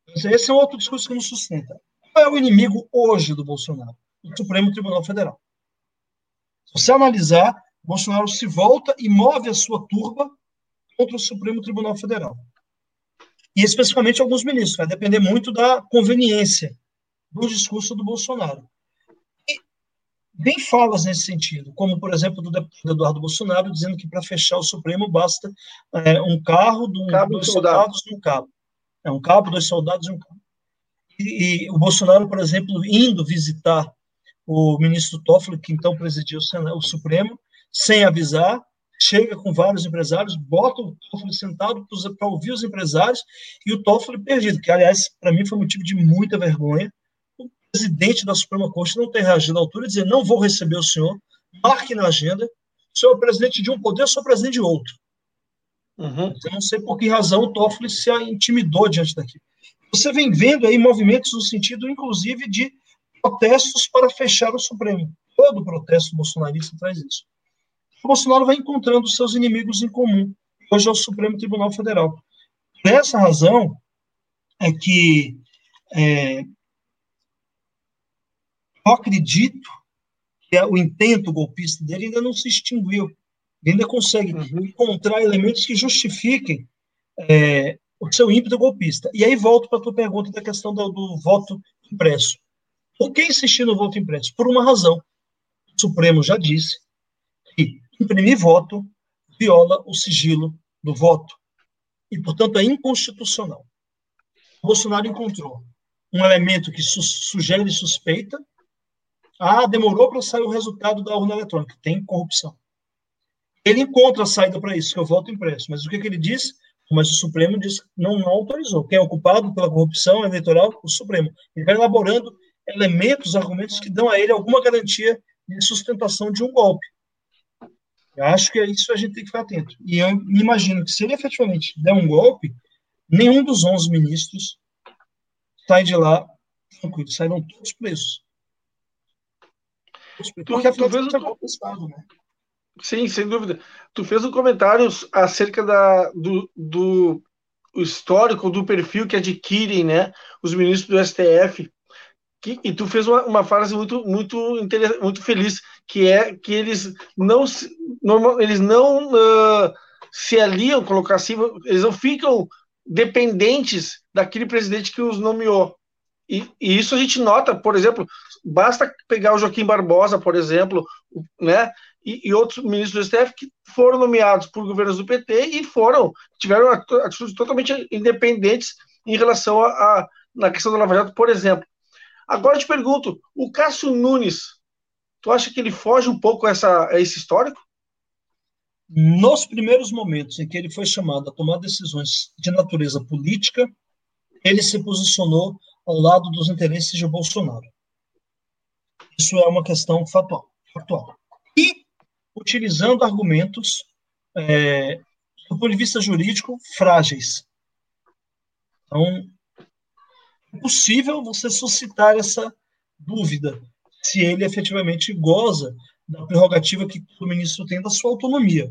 Esse é outro discurso que nos sustenta. Qual é o inimigo hoje do Bolsonaro? O Supremo Tribunal Federal. Se você analisar, Bolsonaro se volta e move a sua turba contra o Supremo Tribunal Federal. E especificamente alguns ministros. Vai depender muito da conveniência do discurso do Bolsonaro. E tem falas nesse sentido, como, por exemplo, do deputado Eduardo Bolsonaro, dizendo que para fechar o Supremo basta é, um carro, do, cabo dois soldados e um cabo. É um cabo, dois soldados e um cabo. E, e, o Bolsonaro, por exemplo, indo visitar o ministro Toffoli, que então presidia o, Senado, o Supremo, sem avisar, chega com vários empresários, bota o Toffoli sentado para ouvir os empresários e o Toffoli perdido, que, aliás, para mim foi motivo de muita vergonha. O presidente da Suprema Corte não ter reagido à altura e dizer: não vou receber o senhor, marque na agenda, o senhor é presidente de um poder, eu sou presidente de outro. Uhum. Eu não sei por que razão o Toffoli se intimidou diante daquilo. Você vem vendo aí movimentos no sentido, inclusive, de protestos para fechar o Supremo. Todo protesto bolsonarista traz isso. O Bolsonaro vai encontrando seus inimigos em comum. Hoje é o Supremo Tribunal Federal. Por essa razão é que é, eu acredito que o intento golpista dele ainda não se extinguiu. Ele ainda consegue uhum. encontrar elementos que justifiquem é, o seu ímpeto golpista. E aí volto para a tua pergunta da questão do, do voto impresso. Por que insistir no voto impresso? Por uma razão. O Supremo já disse imprimir voto viola o sigilo do voto e, portanto, é inconstitucional. O Bolsonaro encontrou um elemento que su sugere suspeita. Ah, demorou para sair o resultado da urna eletrônica. Tem corrupção. Ele encontra a saída para isso, que é o voto impresso. Mas o que, que ele diz? Mas o Supremo diz não, não autorizou. Quem é ocupado pela corrupção eleitoral? O Supremo. Ele vai elaborando elementos, argumentos que dão a ele alguma garantia de sustentação de um golpe. Eu acho que é isso a gente tem que ficar atento. E eu me imagino que se ele efetivamente der um golpe, nenhum dos 11 ministros sai de lá tranquilo, sairão todos presos. Porque a tu fez o... Estado, né? Sim, sem dúvida. Tu fez um comentário acerca da, do, do histórico, do perfil que adquirem né, os ministros do STF que, e tu fez uma, uma frase muito muito muito feliz que é que eles não normal, eles não uh, se aliam colocar assim eles não ficam dependentes daquele presidente que os nomeou. E, e, isso a gente nota por exemplo basta pegar o Joaquim Barbosa por exemplo né e, e outros ministros do STF que foram nomeados por governos do PT e foram tiveram atitudes totalmente independentes em relação a, a na questão do Lava Jato por exemplo. Agora eu te pergunto, o Cássio Nunes, tu acha que ele foge um pouco a, essa, esse histórico? Nos primeiros momentos em que ele foi chamado a tomar decisões de natureza política, ele se posicionou ao lado dos interesses de Bolsonaro. Isso é uma questão fatal. fatal. E utilizando argumentos, é, do ponto de vista jurídico, frágeis. Então, é possível você suscitar essa dúvida se ele efetivamente goza da prerrogativa que o ministro tem da sua autonomia.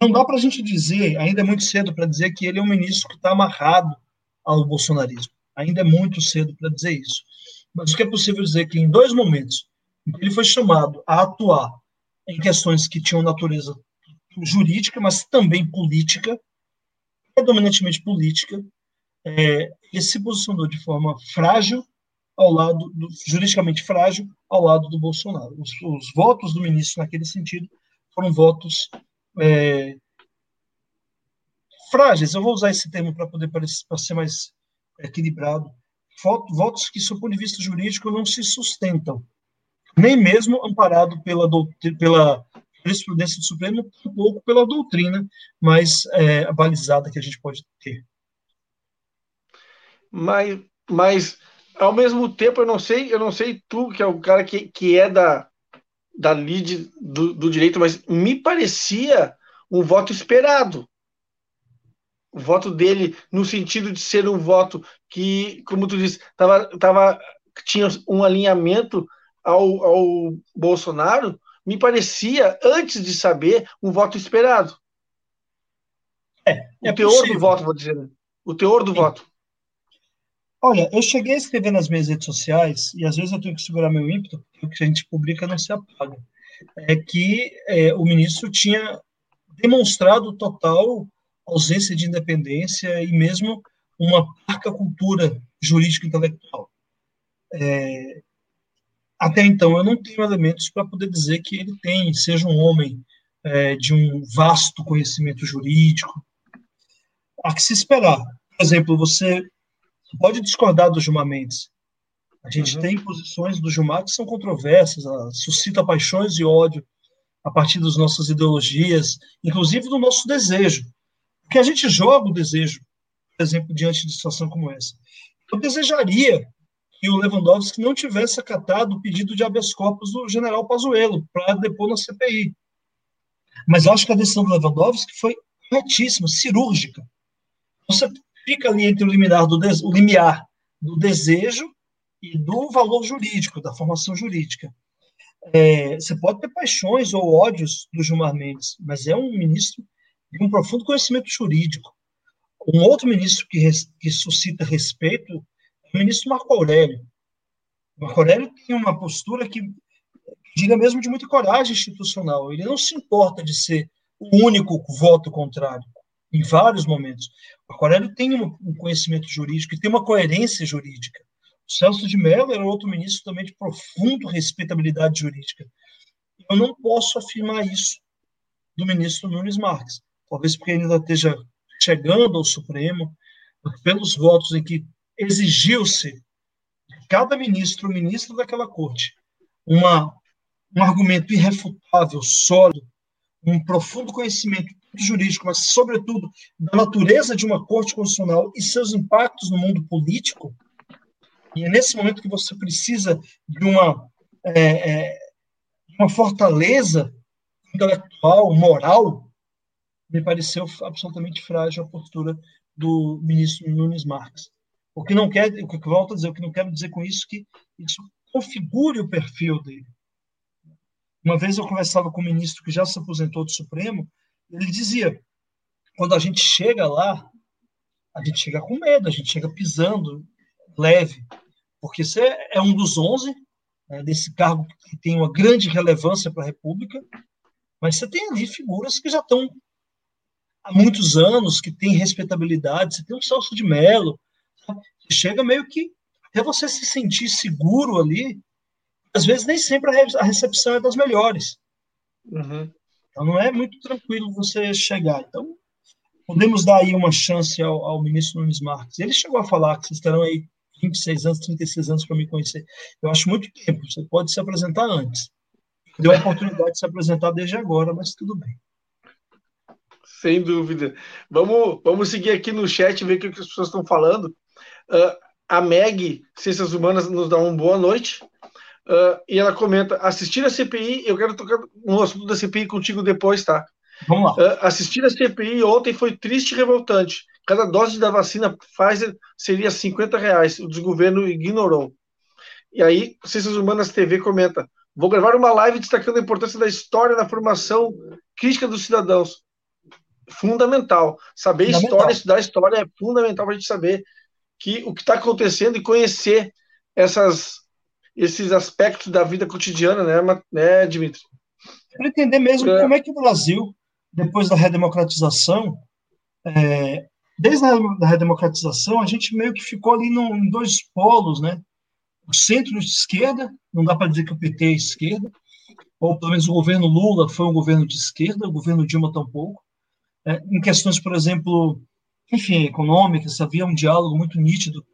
Não dá para a gente dizer, ainda é muito cedo para dizer que ele é um ministro que está amarrado ao bolsonarismo. Ainda é muito cedo para dizer isso. Mas o que é possível dizer é que em dois momentos ele foi chamado a atuar em questões que tinham natureza jurídica, mas também política, predominantemente política, é, ele se posicionou de forma frágil ao lado, do, juridicamente frágil, ao lado do Bolsonaro. Os, os votos do ministro, naquele sentido, foram votos é, frágeis. Eu vou usar esse termo para poder para ser mais equilibrado. Votos que, do ponto de vista jurídico, não se sustentam, nem mesmo amparado pela, pela jurisprudência do Supremo, um pouco pela doutrina mais é, balizada que a gente pode ter mas, mas ao mesmo tempo eu não sei, eu não sei tu que é o cara que, que é da da lead do, do direito, mas me parecia um voto esperado. o voto dele no sentido de ser um voto que, como tu disse, tava, tava, tinha um alinhamento ao, ao Bolsonaro, me parecia, antes de saber, um voto esperado. É, é o teor possível. do voto, vou dizer. Né? O teor do Sim. voto. Olha, eu cheguei a escrever nas minhas redes sociais, e às vezes eu tenho que segurar meu ímpeto, porque o que a gente publica não se apaga. É que é, o ministro tinha demonstrado total ausência de independência e mesmo uma parca cultura jurídica intelectual. É, até então, eu não tenho elementos para poder dizer que ele tem, seja um homem é, de um vasto conhecimento jurídico. Há que se esperar. Por exemplo, você pode discordar do Gilmar Mendes. A gente uhum. tem posições do Gilmar que são controversas, suscita paixões e ódio a partir das nossas ideologias, inclusive do nosso desejo. Porque a gente joga o desejo, por exemplo, diante de situação como essa. Eu desejaria que o Lewandowski não tivesse acatado o pedido de habeas corpus do general Pazuello para depor na CPI. Mas acho que a decisão do Lewandowski foi corretíssima, cirúrgica. Você fica ali entre o limiar do, o limiar do desejo e do valor jurídico, da formação jurídica. É, você pode ter paixões ou ódios do Gilmar Mendes, mas é um ministro de um profundo conhecimento jurídico. Um outro ministro que, res, que suscita respeito é o ministro Marco Aurélio. Marco Aurélio tem uma postura que diga mesmo de muita coragem institucional. Ele não se importa de ser o único voto contrário em vários momentos. O Aquarelli tem um conhecimento jurídico e tem uma coerência jurídica. O Celso de Mello era outro ministro também de profundo respeitabilidade jurídica. Eu não posso afirmar isso do ministro Nunes Marques. Talvez porque ainda esteja chegando ao Supremo, pelos votos em que exigiu-se de cada ministro, ministro daquela corte, uma, um argumento irrefutável, sólido, um profundo conhecimento jurídico, mas, sobretudo, da natureza de uma corte constitucional e seus impactos no mundo político, e é nesse momento que você precisa de uma, é, é, uma fortaleza intelectual, moral, me pareceu absolutamente frágil a postura do ministro Nunes Marques. O que não quer, o que volto a dizer, o que não quero dizer com isso que isso configure o perfil dele. Uma vez eu conversava com um ministro que já se aposentou do Supremo, ele dizia: quando a gente chega lá, a gente chega com medo, a gente chega pisando leve, porque você é um dos 11 né, desse cargo que tem uma grande relevância para a República, mas você tem ali figuras que já estão há muitos anos, que têm respeitabilidade. Você tem um Celso de Mello, chega meio que até você se sentir seguro ali. Às vezes nem sempre a recepção é das melhores. Uhum. Então não é muito tranquilo você chegar. Então podemos dar aí uma chance ao, ao ministro Nunes Marques. Ele chegou a falar que vocês terão aí 26 anos, 36 anos para me conhecer. Eu acho muito tempo. Você pode se apresentar antes. Deu a oportunidade de se apresentar desde agora, mas tudo bem. Sem dúvida. Vamos, vamos seguir aqui no chat ver o que as pessoas estão falando. Uh, a Meg, Ciências Humanas, nos dá uma boa noite. Uh, e ela comenta: assistir a CPI, eu quero tocar no assunto da CPI contigo depois, tá? Vamos lá. Uh, assistir a CPI ontem foi triste e revoltante. Cada dose da vacina Pfizer seria 50 reais. O desgoverno ignorou. E aí, Ciências Humanas TV comenta: vou gravar uma live destacando a importância da história na formação crítica dos cidadãos. Fundamental. Saber fundamental. história, estudar história é fundamental para a gente saber que o que está acontecendo e conhecer essas esses aspectos da vida cotidiana, né, né Dimitri? Para entender mesmo é. como é que o Brasil, depois da redemocratização, é, desde a redemocratização, a gente meio que ficou ali no, em dois polos, né? O centro de esquerda, não dá para dizer que o PT é esquerda, ou pelo menos o governo Lula foi um governo de esquerda, o governo Dilma tampouco. É, em questões, por exemplo, enfim, econômicas, havia um diálogo muito nítido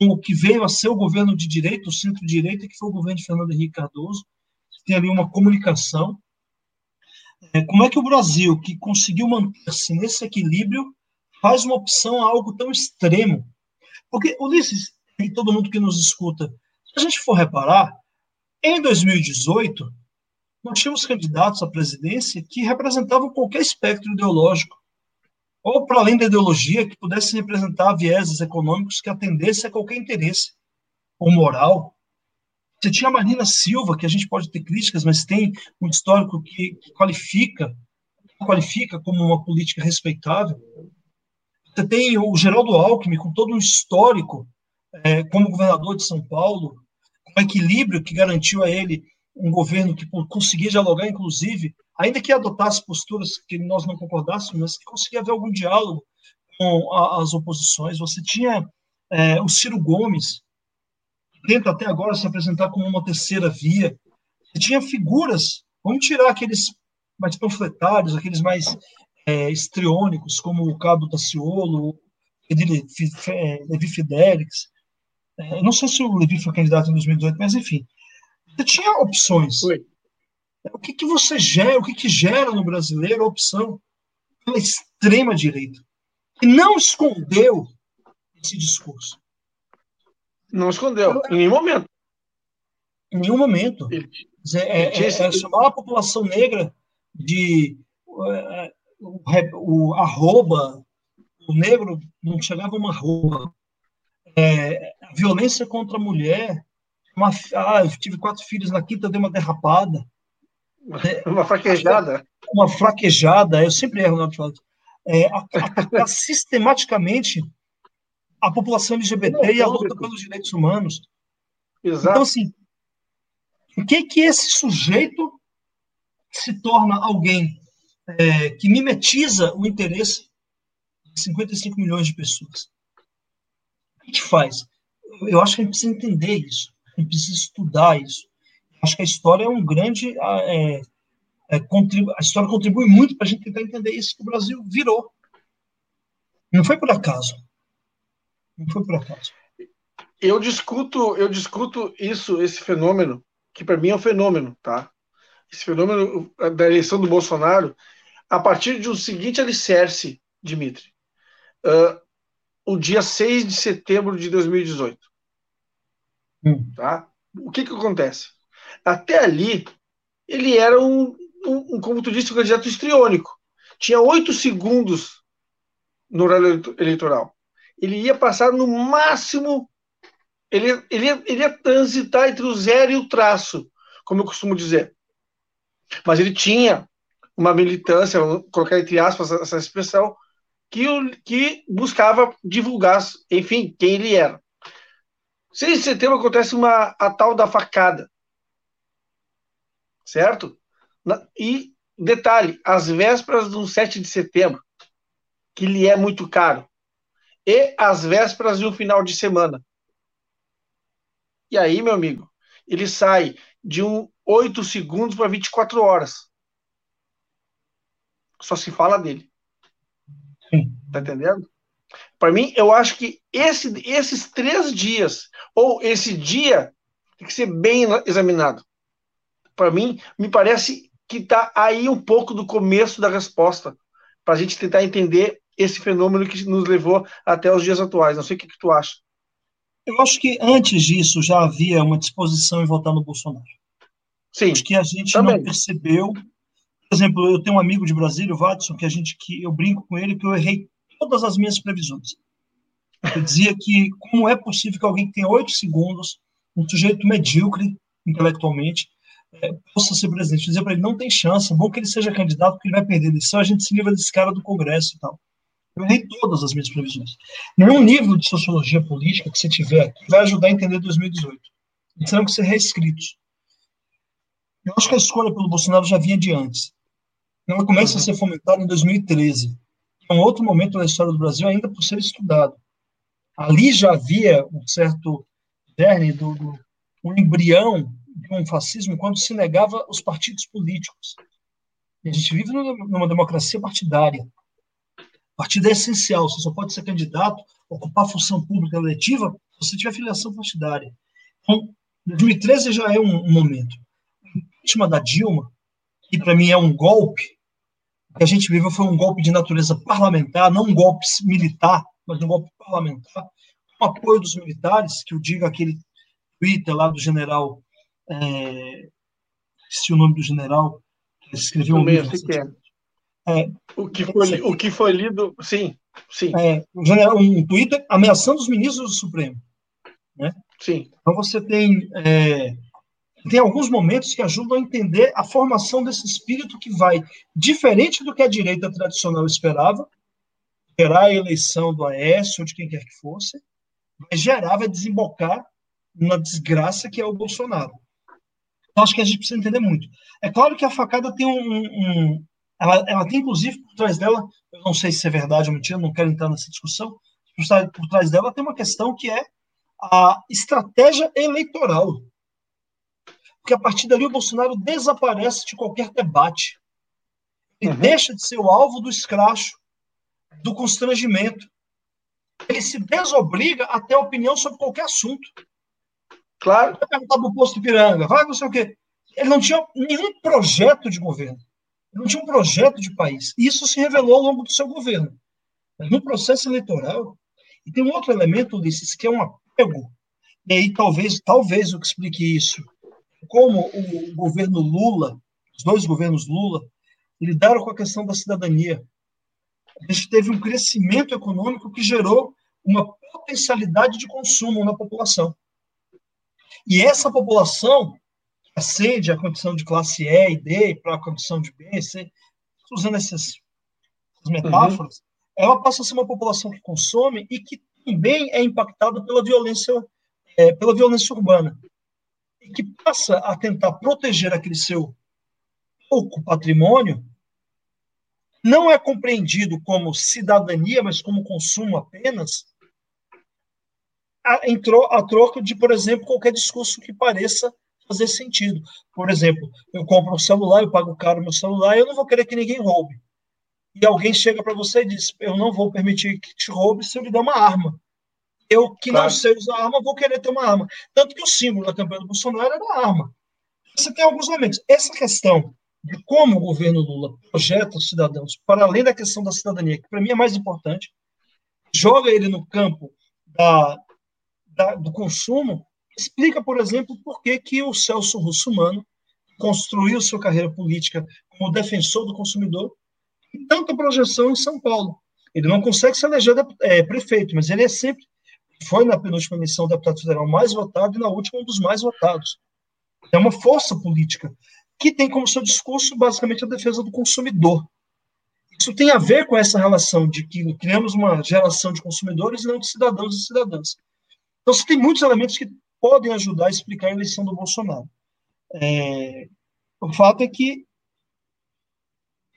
o que veio a ser o governo de direita, o centro-direita, que foi o governo de Fernando Henrique Cardoso. Tem ali uma comunicação. É, como é que o Brasil, que conseguiu manter-se nesse equilíbrio, faz uma opção a algo tão extremo? Porque, Ulisses, e todo mundo que nos escuta, se a gente for reparar, em 2018, nós tínhamos candidatos à presidência que representavam qualquer espectro ideológico. Ou para além da ideologia, que pudesse representar vieses econômicos que atendesse a qualquer interesse ou moral. Você tinha a Marina Silva, que a gente pode ter críticas, mas tem um histórico que, que qualifica qualifica como uma política respeitável. Você tem o Geraldo Alckmin, com todo um histórico é, como governador de São Paulo, um equilíbrio que garantiu a ele um governo que conseguia dialogar, inclusive, ainda que adotasse posturas que nós não concordássemos, mas que conseguia haver algum diálogo com a, as oposições. Você tinha é, o Ciro Gomes, que tenta até agora se apresentar como uma terceira via. Você tinha figuras, vamos tirar aqueles mais panfletários, aqueles mais é, estriônicos, como o Cabo Taciolo, Levi Fidelix. É, não sei se o Levi foi candidato em 2018, mas enfim. Você tinha opções. Foi. O que, que você gera, o que, que gera no brasileiro a opção pela extrema-direita? E não escondeu esse discurso. Não escondeu, em nenhum momento. Em nenhum momento. Ele, é, é, é, é, chamar a população negra de uh, o, o arroba, o negro não chegava uma arroba. É, a violência contra a mulher, uma, ah, eu tive quatro filhos na quinta, dei uma derrapada. É, uma fraquejada. Uma fraquejada, eu sempre erro na né, é, a, a, a, sistematicamente a população LGBT não, e a luta pelos direitos humanos. Exato. Então, assim, o que que esse sujeito se torna alguém é, que mimetiza o interesse de 55 milhões de pessoas. O que a gente faz? Eu acho que a gente precisa entender isso, a gente precisa estudar isso. Acho que a história é um grande. É, é, contribu a história contribui muito para a gente tentar entender isso que o Brasil virou. Não foi por acaso. Não foi por acaso. Eu discuto, eu discuto isso, esse fenômeno, que para mim é um fenômeno, tá? esse fenômeno da eleição do Bolsonaro a partir de um seguinte alicerce, Dimitri. Uh, o dia 6 de setembro de 2018. Hum. Tá? O que, que acontece? Até ali, ele era um, um, um como tu disse, um candidato estriônico. Tinha oito segundos no horário eleitoral. Ele ia passar no máximo, ele, ele, ele ia transitar entre o zero e o traço, como eu costumo dizer. Mas ele tinha uma militância, vou colocar entre aspas essa expressão, que, que buscava divulgar, enfim, quem ele era. 6 de setembro acontece uma, a tal da facada. Certo? E, detalhe, às vésperas do 7 de setembro, que lhe é muito caro. E às vésperas de um final de semana. E aí, meu amigo, ele sai de um 8 segundos para 24 horas. Só se fala dele. Tá entendendo? Para mim, eu acho que esse, esses três dias, ou esse dia, tem que ser bem examinado. Para mim, me parece que está aí um pouco do começo da resposta, para a gente tentar entender esse fenômeno que nos levou até os dias atuais. Não sei o que, que tu acha. Eu acho que antes disso já havia uma disposição em votar no Bolsonaro. Sim. Acho que a gente também. não percebeu. Por exemplo, eu tenho um amigo de Brasília, o Watson, que a gente que eu brinco com ele que eu errei todas as minhas previsões. Eu dizia que como é possível que alguém que tem oito segundos, um sujeito medíocre intelectualmente, é, possa ser presidente. Dizia para ele, não tem chance, é bom que ele seja candidato, porque ele vai perder a eleição, a gente se livra desse cara do Congresso e tal. Eu errei todas as minhas previsões. Nenhum livro de sociologia política que você tiver vai ajudar a entender 2018. Eles terão que ser reescritos. Eu acho que a escolha pelo Bolsonaro já vinha de antes. Ela começa uhum. a ser fomentada em 2013. É um outro momento da história do Brasil ainda por ser estudado. Ali já havia um certo germe do, do um embrião um fascismo quando se negava os partidos políticos. E a gente vive numa democracia partidária. Partido é essencial. Você só pode ser candidato, ocupar função pública eletiva, se você tiver filiação partidária. Então, 2013 já é um, um momento impeachment da Dilma, que para mim é um golpe, que a gente viveu foi um golpe de natureza parlamentar, não um golpe militar, mas um golpe parlamentar, com apoio dos militares, que eu digo aquele Twitter lá do general, é, se o nome do general, que escreveu um livro. É. É, o, que foi, o que foi lido, sim, sim. É, um Twitter ameaçando os ministros do Supremo. Né? Sim. Então você tem, é, tem alguns momentos que ajudam a entender a formação desse espírito que vai, diferente do que a direita tradicional esperava, gerar a eleição do Aécio ou de quem quer que fosse, vai gerar, vai desembocar na desgraça que é o Bolsonaro. Então, acho que a gente precisa entender muito. É claro que a facada tem um. um ela, ela tem, inclusive, por trás dela, eu não sei se é verdade ou mentira, não quero entrar nessa discussão, por trás, por trás dela tem uma questão que é a estratégia eleitoral. Porque a partir dali o Bolsonaro desaparece de qualquer debate. Ele uhum. deixa de ser o alvo do escracho, do constrangimento. Ele se desobriga a ter opinião sobre qualquer assunto. Claro. Vai perguntar para o posto Piranga, vai não sei o quê. Ele não tinha nenhum projeto de governo. Ele não tinha um projeto de país. E isso se revelou ao longo do seu governo. Mas no processo eleitoral, e tem um outro elemento, Ulisses, que é um apego. E aí talvez, talvez o que explique isso. Como o governo Lula, os dois governos Lula, lidaram com a questão da cidadania. A gente teve um crescimento econômico que gerou uma potencialidade de consumo na população. E essa população que acende a condição de classe E e D para a condição de B, C, usando essas, metáforas, uhum. ela passa a ser uma população que consome e que também é impactada pela violência, é, pela violência urbana. E que passa a tentar proteger aquele seu pouco patrimônio, não é compreendido como cidadania, mas como consumo apenas, entrou a troca de, por exemplo, qualquer discurso que pareça fazer sentido. Por exemplo, eu compro um celular, eu pago caro meu celular, eu não vou querer que ninguém roube. E alguém chega para você e diz: Eu não vou permitir que te roube se eu lhe der uma arma. Eu, que claro. não sei usar arma, vou querer ter uma arma. Tanto que o símbolo da campanha do Bolsonaro era a arma. Você tem alguns elementos. Essa questão de como o governo Lula projeta os cidadãos, para além da questão da cidadania, que para mim é mais importante, joga ele no campo da da, do consumo, explica, por exemplo, por que, que o Celso Russumano construiu sua carreira política como defensor do consumidor e tanta projeção em São Paulo. Ele não consegue se eleger é, prefeito, mas ele é sempre foi na penúltima eleição deputado federal mais votado e na última um dos mais votados. É uma força política que tem como seu discurso basicamente a defesa do consumidor. Isso tem a ver com essa relação de que criamos uma geração de consumidores e não de cidadãos e cidadãs. Então, você tem muitos elementos que podem ajudar a explicar a eleição do Bolsonaro. É, o fato é que,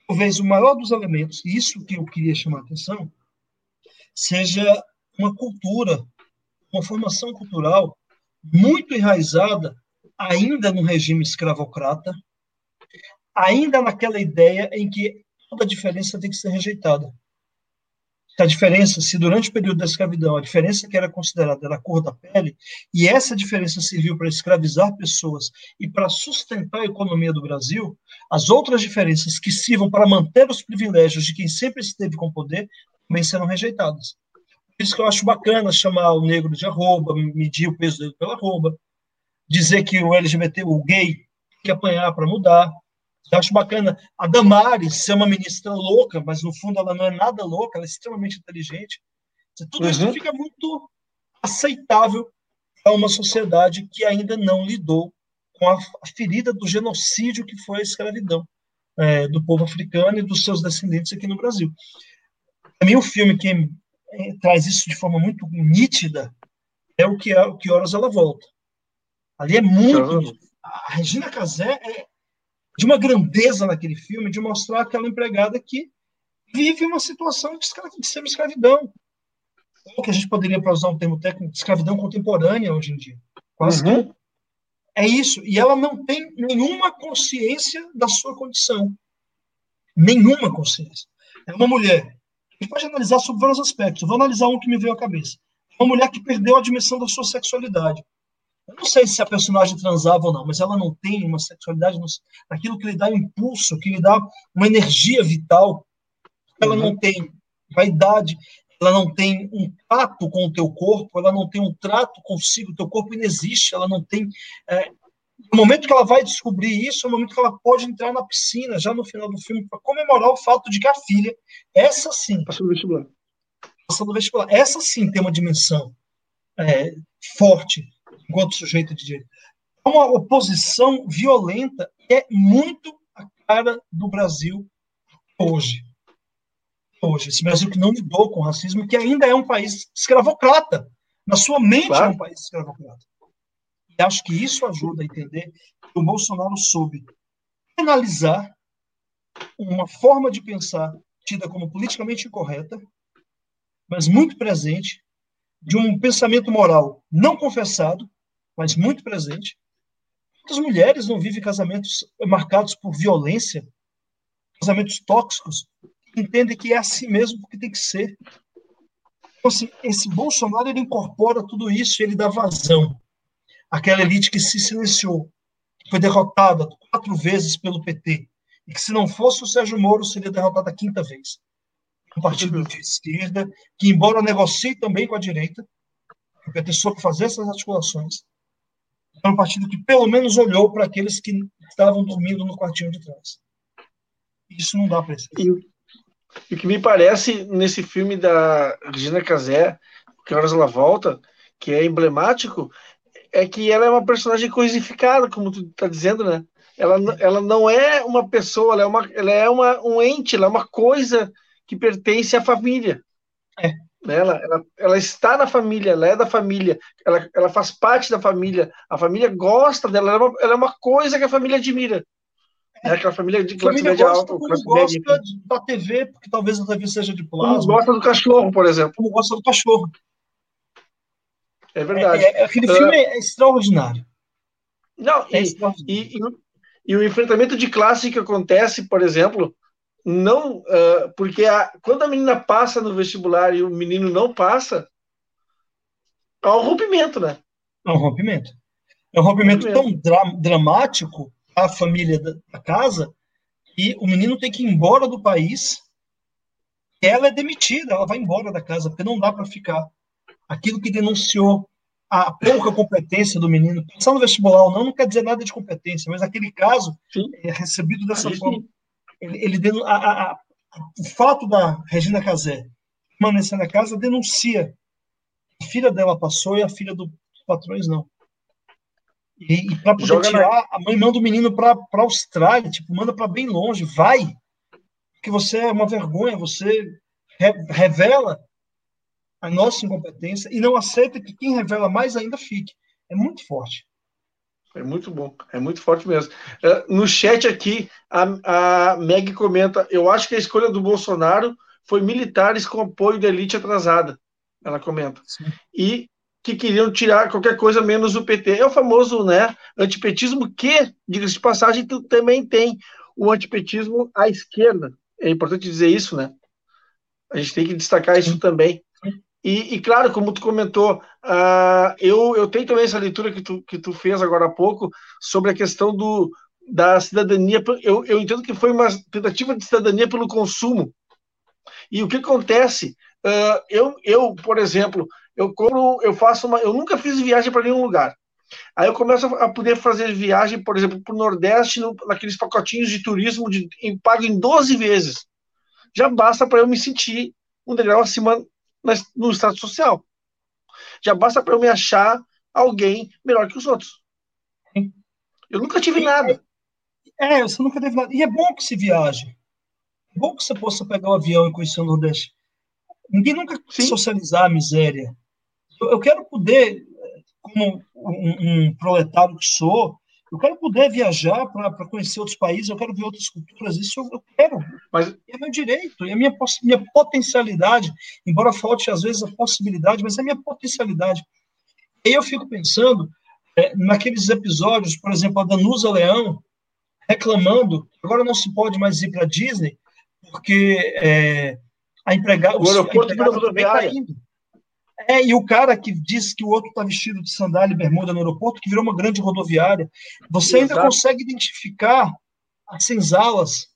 talvez o maior dos elementos, e isso que eu queria chamar a atenção, seja uma cultura, uma formação cultural muito enraizada ainda no regime escravocrata, ainda naquela ideia em que toda diferença tem que ser rejeitada a diferença, se durante o período da escravidão a diferença que era considerada era a cor da pele, e essa diferença serviu para escravizar pessoas e para sustentar a economia do Brasil, as outras diferenças que sirvam para manter os privilégios de quem sempre esteve com poder também serão rejeitadas. Por isso que eu acho bacana chamar o negro de arroba, medir o peso dele pela arroba, dizer que o LGBT, o gay, tem que apanhar para mudar, eu acho bacana. A Damares ser uma ministra louca, mas no fundo ela não é nada louca, ela é extremamente inteligente. Tudo uhum. isso fica muito aceitável para uma sociedade que ainda não lidou com a, ferida do genocídio que foi a escravidão é, do povo africano e dos seus descendentes aqui no Brasil. Para mim, o filme que é, traz isso de forma muito nítida é o que, é, o que Horas Ela Volta. Ali é muito. A Regina Casé é, de uma grandeza naquele filme, de mostrar aquela empregada que vive uma situação de, de semi-escravidão. Ou que a gente poderia, para usar um termo técnico, de escravidão contemporânea hoje em dia. Quase uhum. É isso. E ela não tem nenhuma consciência da sua condição. Nenhuma consciência. É uma mulher. A gente pode analisar sobre vários aspectos. Vou analisar um que me veio à cabeça. Uma mulher que perdeu a dimensão da sua sexualidade. Eu não sei se a personagem transava ou não, mas ela não tem uma sexualidade naquilo que lhe dá impulso, que lhe dá uma energia vital. Ela uhum. não tem vaidade, ela não tem um trato com o teu corpo, ela não tem um trato consigo, o teu corpo não existe, ela não tem é, No momento que ela vai descobrir isso, é o momento que ela pode entrar na piscina, já no final do filme, para comemorar o fato de que a filha, essa sim. Passou no vestibular. Passou no vestibular. Essa sim tem uma dimensão é, forte enquanto sujeito de direito. É uma oposição violenta é muito a cara do Brasil hoje. Hoje, esse Brasil que não lidou com o racismo, que ainda é um país escravocrata. Na sua mente claro. é um país escravocrata. E acho que isso ajuda a entender que o Bolsonaro soube analisar uma forma de pensar tida como politicamente incorreta, mas muito presente, de um pensamento moral não confessado, mas muito presente. Quantas mulheres não vivem casamentos marcados por violência, casamentos tóxicos, entendem que é assim mesmo porque tem que ser. Então, assim, esse Bolsonaro ele incorpora tudo isso ele dá vazão àquela elite que se silenciou, que foi derrotada quatro vezes pelo PT, e que se não fosse o Sérgio Moro, seria derrotada a quinta vez. Um partido de esquerda, que, embora negocie também com a direita, o PT soube fazer essas articulações, é um partido que pelo menos olhou para aqueles que estavam dormindo no quartinho de trás. Isso não dá para e, e o que me parece nesse filme da Regina Casé, Que Horas Ela Volta, que é emblemático, é que ela é uma personagem coisificada, como tu está dizendo, né? Ela, ela não é uma pessoa, ela é, uma, ela é uma, um ente, ela é uma coisa que pertence à família. É. Né? Ela, ela, ela, está na família, ela é da família, ela, ela faz parte da família, a família gosta dela, ela é uma, ela é uma coisa que a família admira. É aquela família de classe média alta. Classe gosta média. da TV, porque talvez a TV seja de plasma. Como gosta do cachorro, por exemplo. Como gosta do cachorro. É verdade. É, é, aquele filme é extraordinário. Não, é e, extraordinário. E, e, e, o enfrentamento de classe que acontece, por exemplo, não. Uh, porque a, quando a menina passa no vestibular e o menino não passa, há um rompimento, né? É um rompimento. É um rompimento, rompimento. tão dra dramático a família da, da casa e o menino tem que ir embora do país. Ela é demitida, ela vai embora da casa, porque não dá para ficar. Aquilo que denunciou a pouca competência do menino, passar no vestibular ou não, não quer dizer nada de competência, mas aquele caso Sim. é recebido dessa forma. Ele, ele a, a, o fato da Regina Casé permanecer na casa denuncia. A filha dela passou e a filha dos patrões não. E, e para poder Joga tirar, na... a mãe manda o menino para Austrália, tipo, manda para bem longe, vai, que você é uma vergonha, você re, revela a nossa incompetência e não aceita que quem revela mais ainda fique. É muito forte. É muito bom, é muito forte mesmo. É, no chat aqui, a, a Meg comenta: eu acho que a escolha do Bolsonaro foi militares com apoio da elite atrasada. Ela comenta. Sim. E que queriam tirar qualquer coisa menos o PT. É o famoso né, antipetismo que, diga-se de passagem, também tem o antipetismo à esquerda. É importante dizer isso, né? A gente tem que destacar isso também. E, e claro, como tu comentou, uh, eu, eu tenho também essa leitura que tu, que tu fez agora há pouco sobre a questão do, da cidadania. Eu, eu entendo que foi uma tentativa de cidadania pelo consumo. E o que acontece? Uh, eu, eu, por exemplo, eu eu faço uma, eu nunca fiz viagem para nenhum lugar. Aí eu começo a poder fazer viagem, por exemplo, para o Nordeste, no, naqueles pacotinhos de turismo de, em, pago em 12 vezes. Já basta para eu me sentir um degrau acima na, no estado social. Já basta para eu me achar alguém melhor que os outros. Eu nunca tive nada. É, você nunca teve nada. E é bom que se viaje. É bom que você possa pegar o avião e conhecer o Nordeste. Ninguém nunca Sim. socializar a miséria eu quero poder, como um, um proletário que sou, eu quero poder viajar para conhecer outros países, eu quero ver outras culturas, isso eu, quero. Mas é meu direito, é a minha, minha potencialidade, embora falte às vezes a possibilidade, mas é a minha potencialidade. E eu fico pensando é, naqueles episódios, por exemplo, a Danusa Leão reclamando, agora não se pode mais ir para Disney, porque é, a empregada, o aeroporto está indo. É, e o cara que disse que o outro está vestido de sandália e bermuda no aeroporto, que virou uma grande rodoviária, você ainda Exato. consegue identificar as senzalas.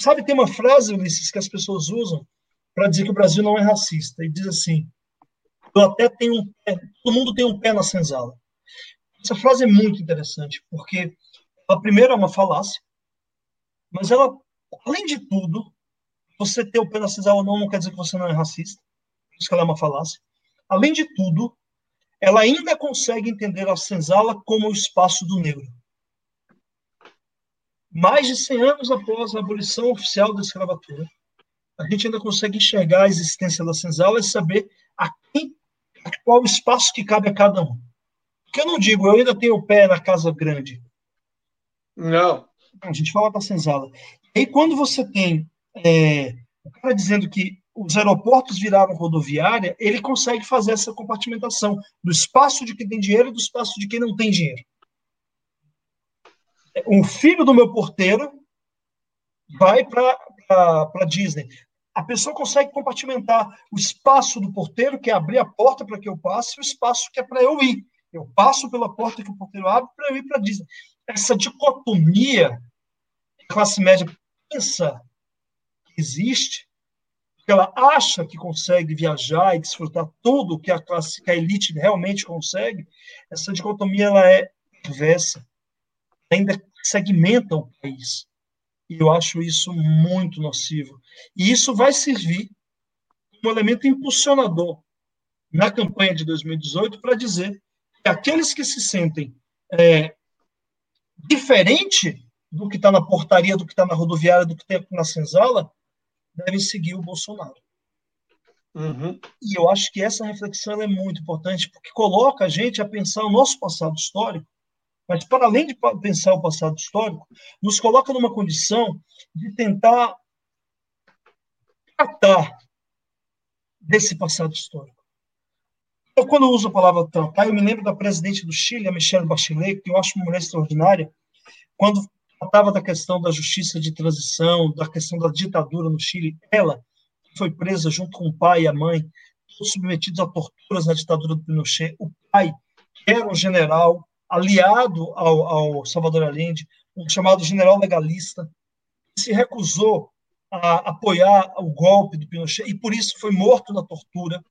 Sabe, tem uma frase, Ulisses, que as pessoas usam para dizer que o Brasil não é racista, e diz assim: eu até tenho um pé, todo mundo tem um pé na senzala. Essa frase é muito interessante, porque a primeira é uma falácia, mas ela, além de tudo, você ter o pé na senzala ou não, não quer dizer que você não é racista, por isso que ela é uma falácia. Além de tudo, ela ainda consegue entender a senzala como o espaço do negro. Mais de 100 anos após a abolição oficial da escravatura, a gente ainda consegue enxergar a existência da senzala e saber a quem, a qual espaço que cabe a cada um. Porque eu não digo, eu ainda tenho o pé na casa grande. Não. A gente fala da senzala. E aí, quando você tem é, o cara dizendo que os aeroportos viraram rodoviária, ele consegue fazer essa compartimentação do espaço de quem tem dinheiro e do espaço de quem não tem dinheiro. O filho do meu porteiro vai para Disney. A pessoa consegue compartimentar o espaço do porteiro, que é abrir a porta para que eu passe, e o espaço que é para eu ir. Eu passo pela porta que o porteiro abre para eu ir para Disney. Essa dicotomia que a classe média pensa que existe, que ela acha que consegue viajar e desfrutar tudo que a classe, que a elite realmente consegue, essa dicotomia ela é perversa, ainda segmenta o país. E eu acho isso muito nocivo. E isso vai servir como elemento impulsionador na campanha de 2018 para dizer que aqueles que se sentem é, diferente do que está na portaria, do que está na rodoviária, do que está na senzala, devem seguir o Bolsonaro. Uhum. E eu acho que essa reflexão é muito importante, porque coloca a gente a pensar o nosso passado histórico mas para além de pensar o passado histórico, nos coloca numa condição de tentar tratar desse passado histórico. Eu, quando eu uso a palavra tratar, eu me lembro da presidente do Chile, a Michelle Bachelet, que eu acho uma mulher extraordinária, quando tratava da questão da justiça de transição, da questão da ditadura no Chile, ela foi presa junto com o pai e a mãe, submetidos a torturas na ditadura do Pinochet. O pai, que era um general, aliado ao, ao Salvador Allende, um chamado general legalista, que se recusou a apoiar o golpe do Pinochet e por isso foi morto na tortura.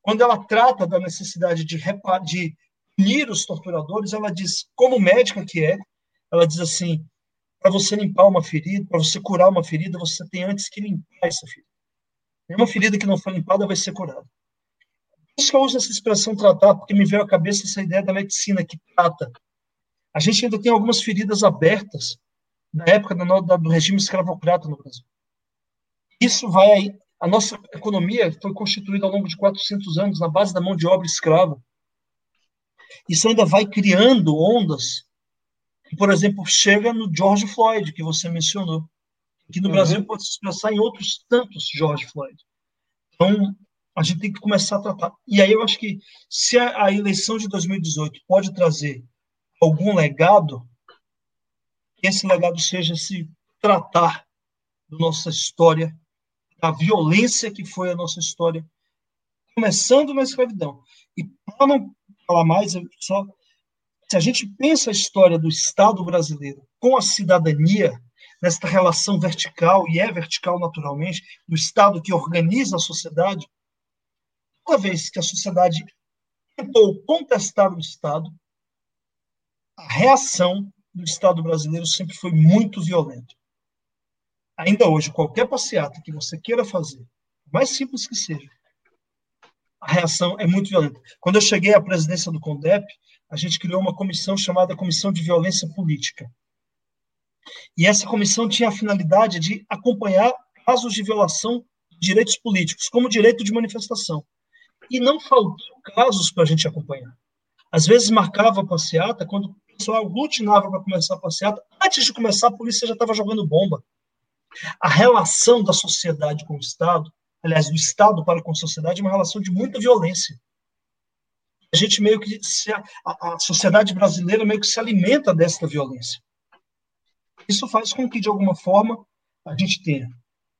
Quando ela trata da necessidade de, de punir os torturadores, ela diz, como médica que é, ela diz assim: para você limpar uma ferida, para você curar uma ferida, você tem antes que limpar essa ferida. Nenhuma ferida que não foi limpada vai ser curada isso que eu uso essa expressão tratar, porque me veio à cabeça essa ideia da medicina que trata. A gente ainda tem algumas feridas abertas da época do, do regime escravocrata no Brasil. Isso vai aí. A nossa economia foi constituída ao longo de 400 anos na base da mão de obra escrava. Isso ainda vai criando ondas que, por exemplo, chega no George Floyd, que você mencionou. Que no uhum. Brasil pode se expressar em outros tantos George Floyd. Então, a gente tem que começar a tratar. E aí eu acho que se a, a eleição de 2018 pode trazer algum legado, que esse legado seja se tratar da nossa história, da violência que foi a nossa história, começando na escravidão. E para não falar mais, só se a gente pensa a história do Estado brasileiro com a cidadania, nesta relação vertical, e é vertical naturalmente, do Estado que organiza a sociedade, Toda vez que a sociedade tentou contestar o Estado, a reação do Estado brasileiro sempre foi muito violenta. Ainda hoje, qualquer passeata que você queira fazer, mais simples que seja, a reação é muito violenta. Quando eu cheguei à presidência do CONDEP, a gente criou uma comissão chamada Comissão de Violência Política. E essa comissão tinha a finalidade de acompanhar casos de violação de direitos políticos, como direito de manifestação. E não faltou casos para a gente acompanhar. Às vezes marcava a passeata, quando o pessoal aglutinava para começar a passeata, antes de começar, a polícia já estava jogando bomba. A relação da sociedade com o Estado, aliás, do Estado para com a sociedade, é uma relação de muita violência. A gente meio que se, a, a sociedade brasileira meio que se alimenta desta violência. Isso faz com que, de alguma forma, a gente tenha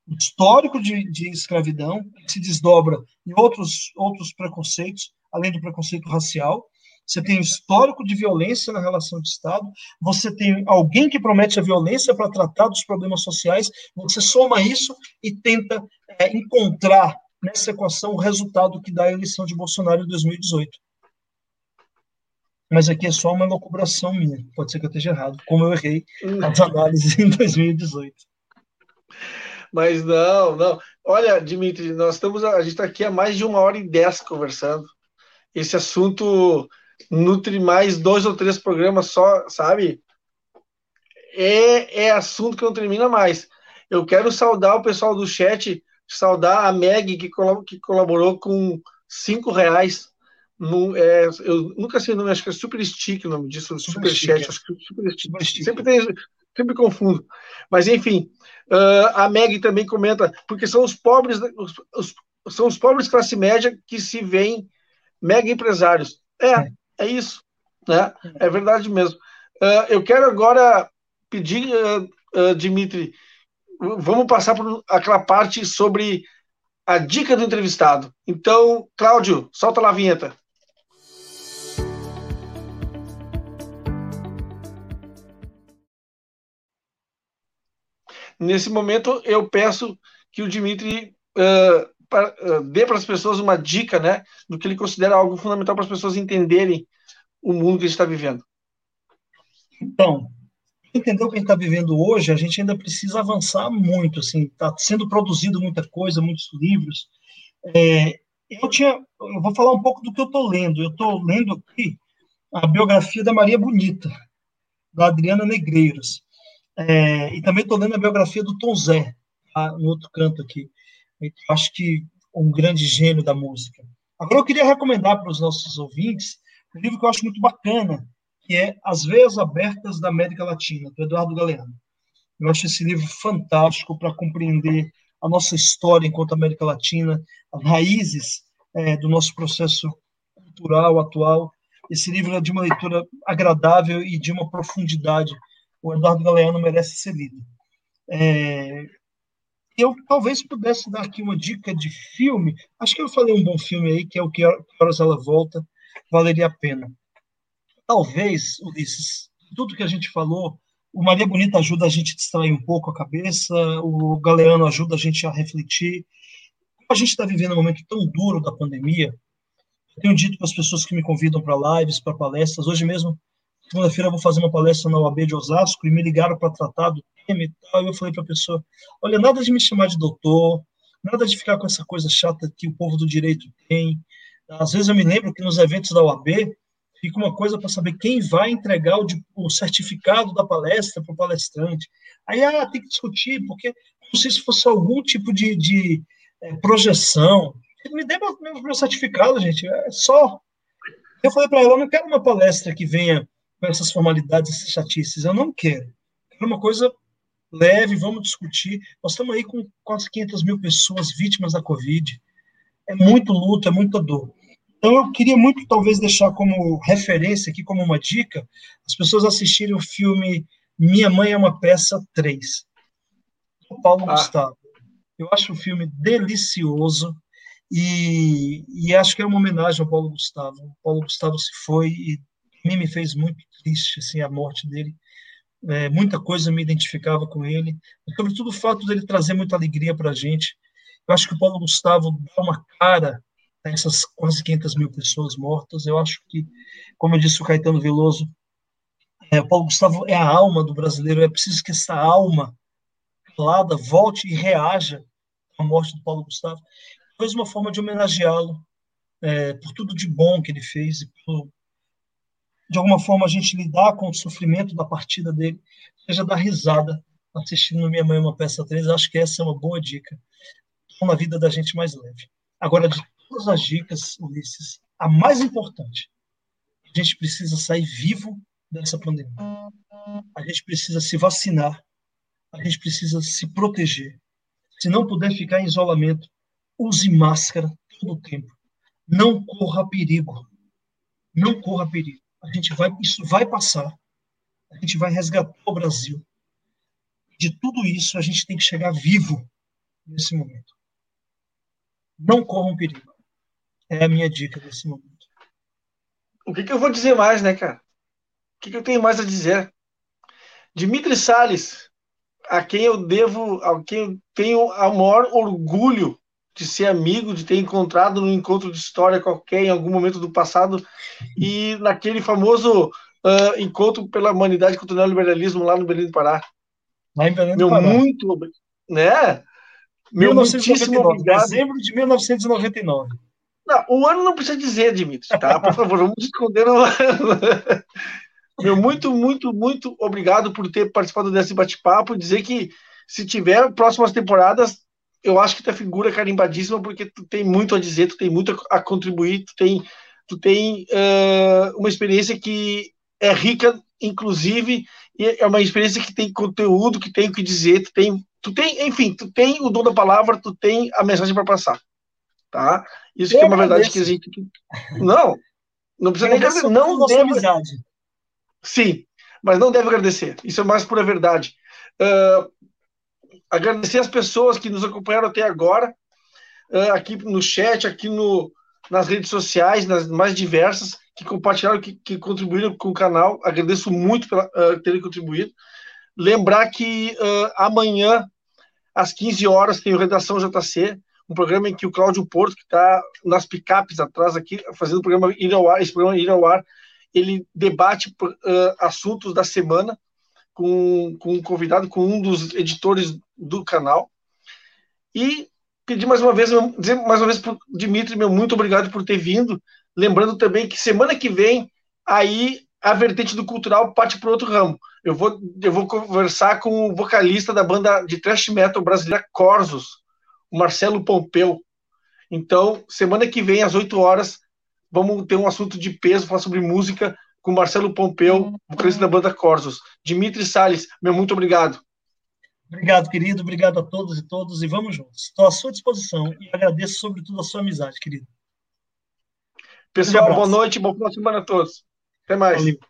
histórico de, de escravidão, que se desdobra em outros, outros preconceitos, além do preconceito racial. Você tem o histórico de violência na relação de Estado, você tem alguém que promete a violência para tratar dos problemas sociais, você soma isso e tenta é, encontrar nessa equação o resultado que dá a eleição de Bolsonaro em 2018. Mas aqui é só uma locubração minha. Pode ser que eu esteja errado, como eu errei as análises em 2018. Mas não, não. Olha, Dimitri, nós estamos, a gente está aqui há mais de uma hora e dez conversando. Esse assunto nutre mais dois ou três programas só, sabe? É, é assunto que não termina mais. Eu quero saudar o pessoal do chat, saudar a Meg, que, que colaborou com cinco reais. No, é, eu nunca sei o nome, acho que é Super Stick o nome disso, Super, super Chat. É. Acho que é super stick. Super stick. Sempre, tem, sempre confundo. Mas, enfim, uh, a Meg também comenta, porque são os pobres, os, os, são os pobres classe média que se veem mega empresários. É, é, é isso. Né? É verdade mesmo. Uh, eu quero agora pedir, uh, Dimitri, vamos passar por aquela parte sobre a dica do entrevistado. Então, Cláudio, solta lá a vinheta. Nesse momento, eu peço que o Dimitri uh, pra, uh, dê para as pessoas uma dica né, do que ele considera algo fundamental para as pessoas entenderem o mundo que a gente está vivendo. Então, entender o que a gente está vivendo hoje, a gente ainda precisa avançar muito. Assim, está sendo produzido muita coisa, muitos livros. É, eu tinha, eu vou falar um pouco do que eu estou lendo. Eu estou lendo aqui a biografia da Maria Bonita, da Adriana Negreiros. É, e também estou lendo a biografia do Tom Zé, tá, no outro canto aqui. Acho que um grande gênio da música. Agora eu queria recomendar para os nossos ouvintes um livro que eu acho muito bacana, que é As Veias Abertas da América Latina, do Eduardo Galeano. Eu acho esse livro fantástico para compreender a nossa história enquanto América Latina, as raízes é, do nosso processo cultural atual. Esse livro é de uma leitura agradável e de uma profundidade o Eduardo Galeano merece ser lido. É, eu talvez pudesse dar aqui uma dica de filme. Acho que eu falei um bom filme aí, que é o Que Horas Ela Volta, valeria a pena. Talvez, Ulisses, tudo que a gente falou, o Maria Bonita ajuda a gente a distrair um pouco a cabeça, o Galeano ajuda a gente a refletir. Como a gente está vivendo um momento tão duro da pandemia, eu tenho dito para as pessoas que me convidam para lives, para palestras, hoje mesmo segunda-feira vou fazer uma palestra na UAB de Osasco e me ligaram para tratar do tema e tal. E eu falei para a pessoa: olha, nada de me chamar de doutor, nada de ficar com essa coisa chata que o povo do direito tem. Às vezes eu me lembro que nos eventos da UAB fica uma coisa para saber quem vai entregar o, o certificado da palestra para o palestrante. Aí ah, tem que discutir, porque não sei se fosse algum tipo de, de é, projeção. Me dê meu, meu certificado, gente, é só. Eu falei para ela: eu não quero uma palestra que venha com essas formalidades, essas chatices. Eu não quero. Quero uma coisa leve, vamos discutir. Nós estamos aí com quase 500 mil pessoas vítimas da Covid. É muito luto, é muita dor. Então, eu queria muito, talvez, deixar como referência aqui, como uma dica, as pessoas assistirem o filme Minha Mãe é uma Peça 3, do Paulo ah. Gustavo. Eu acho o filme delicioso e, e acho que é uma homenagem ao Paulo Gustavo. O Paulo Gustavo se foi e mim me fez muito triste assim a morte dele. É, muita coisa me identificava com ele, sobretudo o fato dele trazer muita alegria para a gente. Eu acho que o Paulo Gustavo dá uma cara a essas quase 500 mil pessoas mortas. Eu acho que, como eu disse o Caetano Veloso, é, o Paulo Gustavo é a alma do brasileiro. É preciso que essa alma calada volte e reaja à morte do Paulo Gustavo. Talvez uma forma de homenageá-lo é, por tudo de bom que ele fez e de alguma forma a gente lidar com o sofrimento da partida dele, seja dar risada assistindo Minha Mãe uma Peça 3, acho que essa é uma boa dica, uma vida da gente mais leve. Agora, de todas as dicas, Ulisses, a mais importante, a gente precisa sair vivo dessa pandemia. A gente precisa se vacinar, a gente precisa se proteger. Se não puder ficar em isolamento, use máscara todo o tempo. Não corra perigo. Não corra perigo. A gente vai, isso vai passar. A gente vai resgatar o Brasil. De tudo isso, a gente tem que chegar vivo nesse momento. Não corram perigo. É a minha dica nesse momento. O que, que eu vou dizer mais, né, cara? O que, que eu tenho mais a dizer? Dimitri Salles, a quem eu devo, a quem eu tenho o maior orgulho de ser amigo, de ter encontrado num encontro de história qualquer em algum momento do passado e naquele famoso uh, encontro pela humanidade contra o neoliberalismo lá no Belém do Pará. Lá em Belém do Meu, Pará. muito, né? Meu 1999, dezembro de 1999. Não, o ano não precisa dizer, Dimitri, tá? Por favor, vamos esconder o ano. [laughs] Meu, muito, muito, muito obrigado por ter participado desse bate-papo. Dizer que se tiver próximas temporadas, eu acho que tu é figura carimbadíssima, porque tu tem muito a dizer, tu tem muito a contribuir, tu tem, tu tem uh, uma experiência que é rica, inclusive, e é uma experiência que tem conteúdo, que tem o que dizer, tu tem, tu tem, enfim, tu tem o dom da palavra, tu tem a mensagem para passar, tá? Isso eu que é uma verdade que a gente não, não precisa nem agradecer, não deve amizade. Sim, mas não deve agradecer. Isso é mais pura verdade. Uh, agradecer as pessoas que nos acompanharam até agora, uh, aqui no chat, aqui no, nas redes sociais, nas mais diversas que compartilharam, que, que contribuíram com o canal. Agradeço muito por uh, terem contribuído. Lembrar que uh, amanhã, às 15 horas, tem o Redação JC, um programa em que o Cláudio Porto, que está nas picapes atrás aqui, fazendo o programa ir ao ar, esse programa ir ao ar, ele debate uh, assuntos da semana com, com um convidado, com um dos editores do canal. E pedir mais uma vez, dizer mais uma vez para o Dimitri, meu muito obrigado por ter vindo. Lembrando também que semana que vem, aí a vertente do cultural parte para outro ramo. Eu vou, eu vou conversar com o vocalista da banda de thrash metal brasileira Corsos, o Marcelo Pompeu. Então, semana que vem, às 8 horas, vamos ter um assunto de peso, falar sobre música com Marcelo Pompeu, vocalista da banda Corsos. Dimitri Salles, meu muito obrigado. Obrigado, querido. Obrigado a todos e todas. E vamos juntos. Estou à sua disposição e agradeço, sobretudo, a sua amizade, querido. Pessoal, boa noite, boa semana a todos. Até mais. Valeu.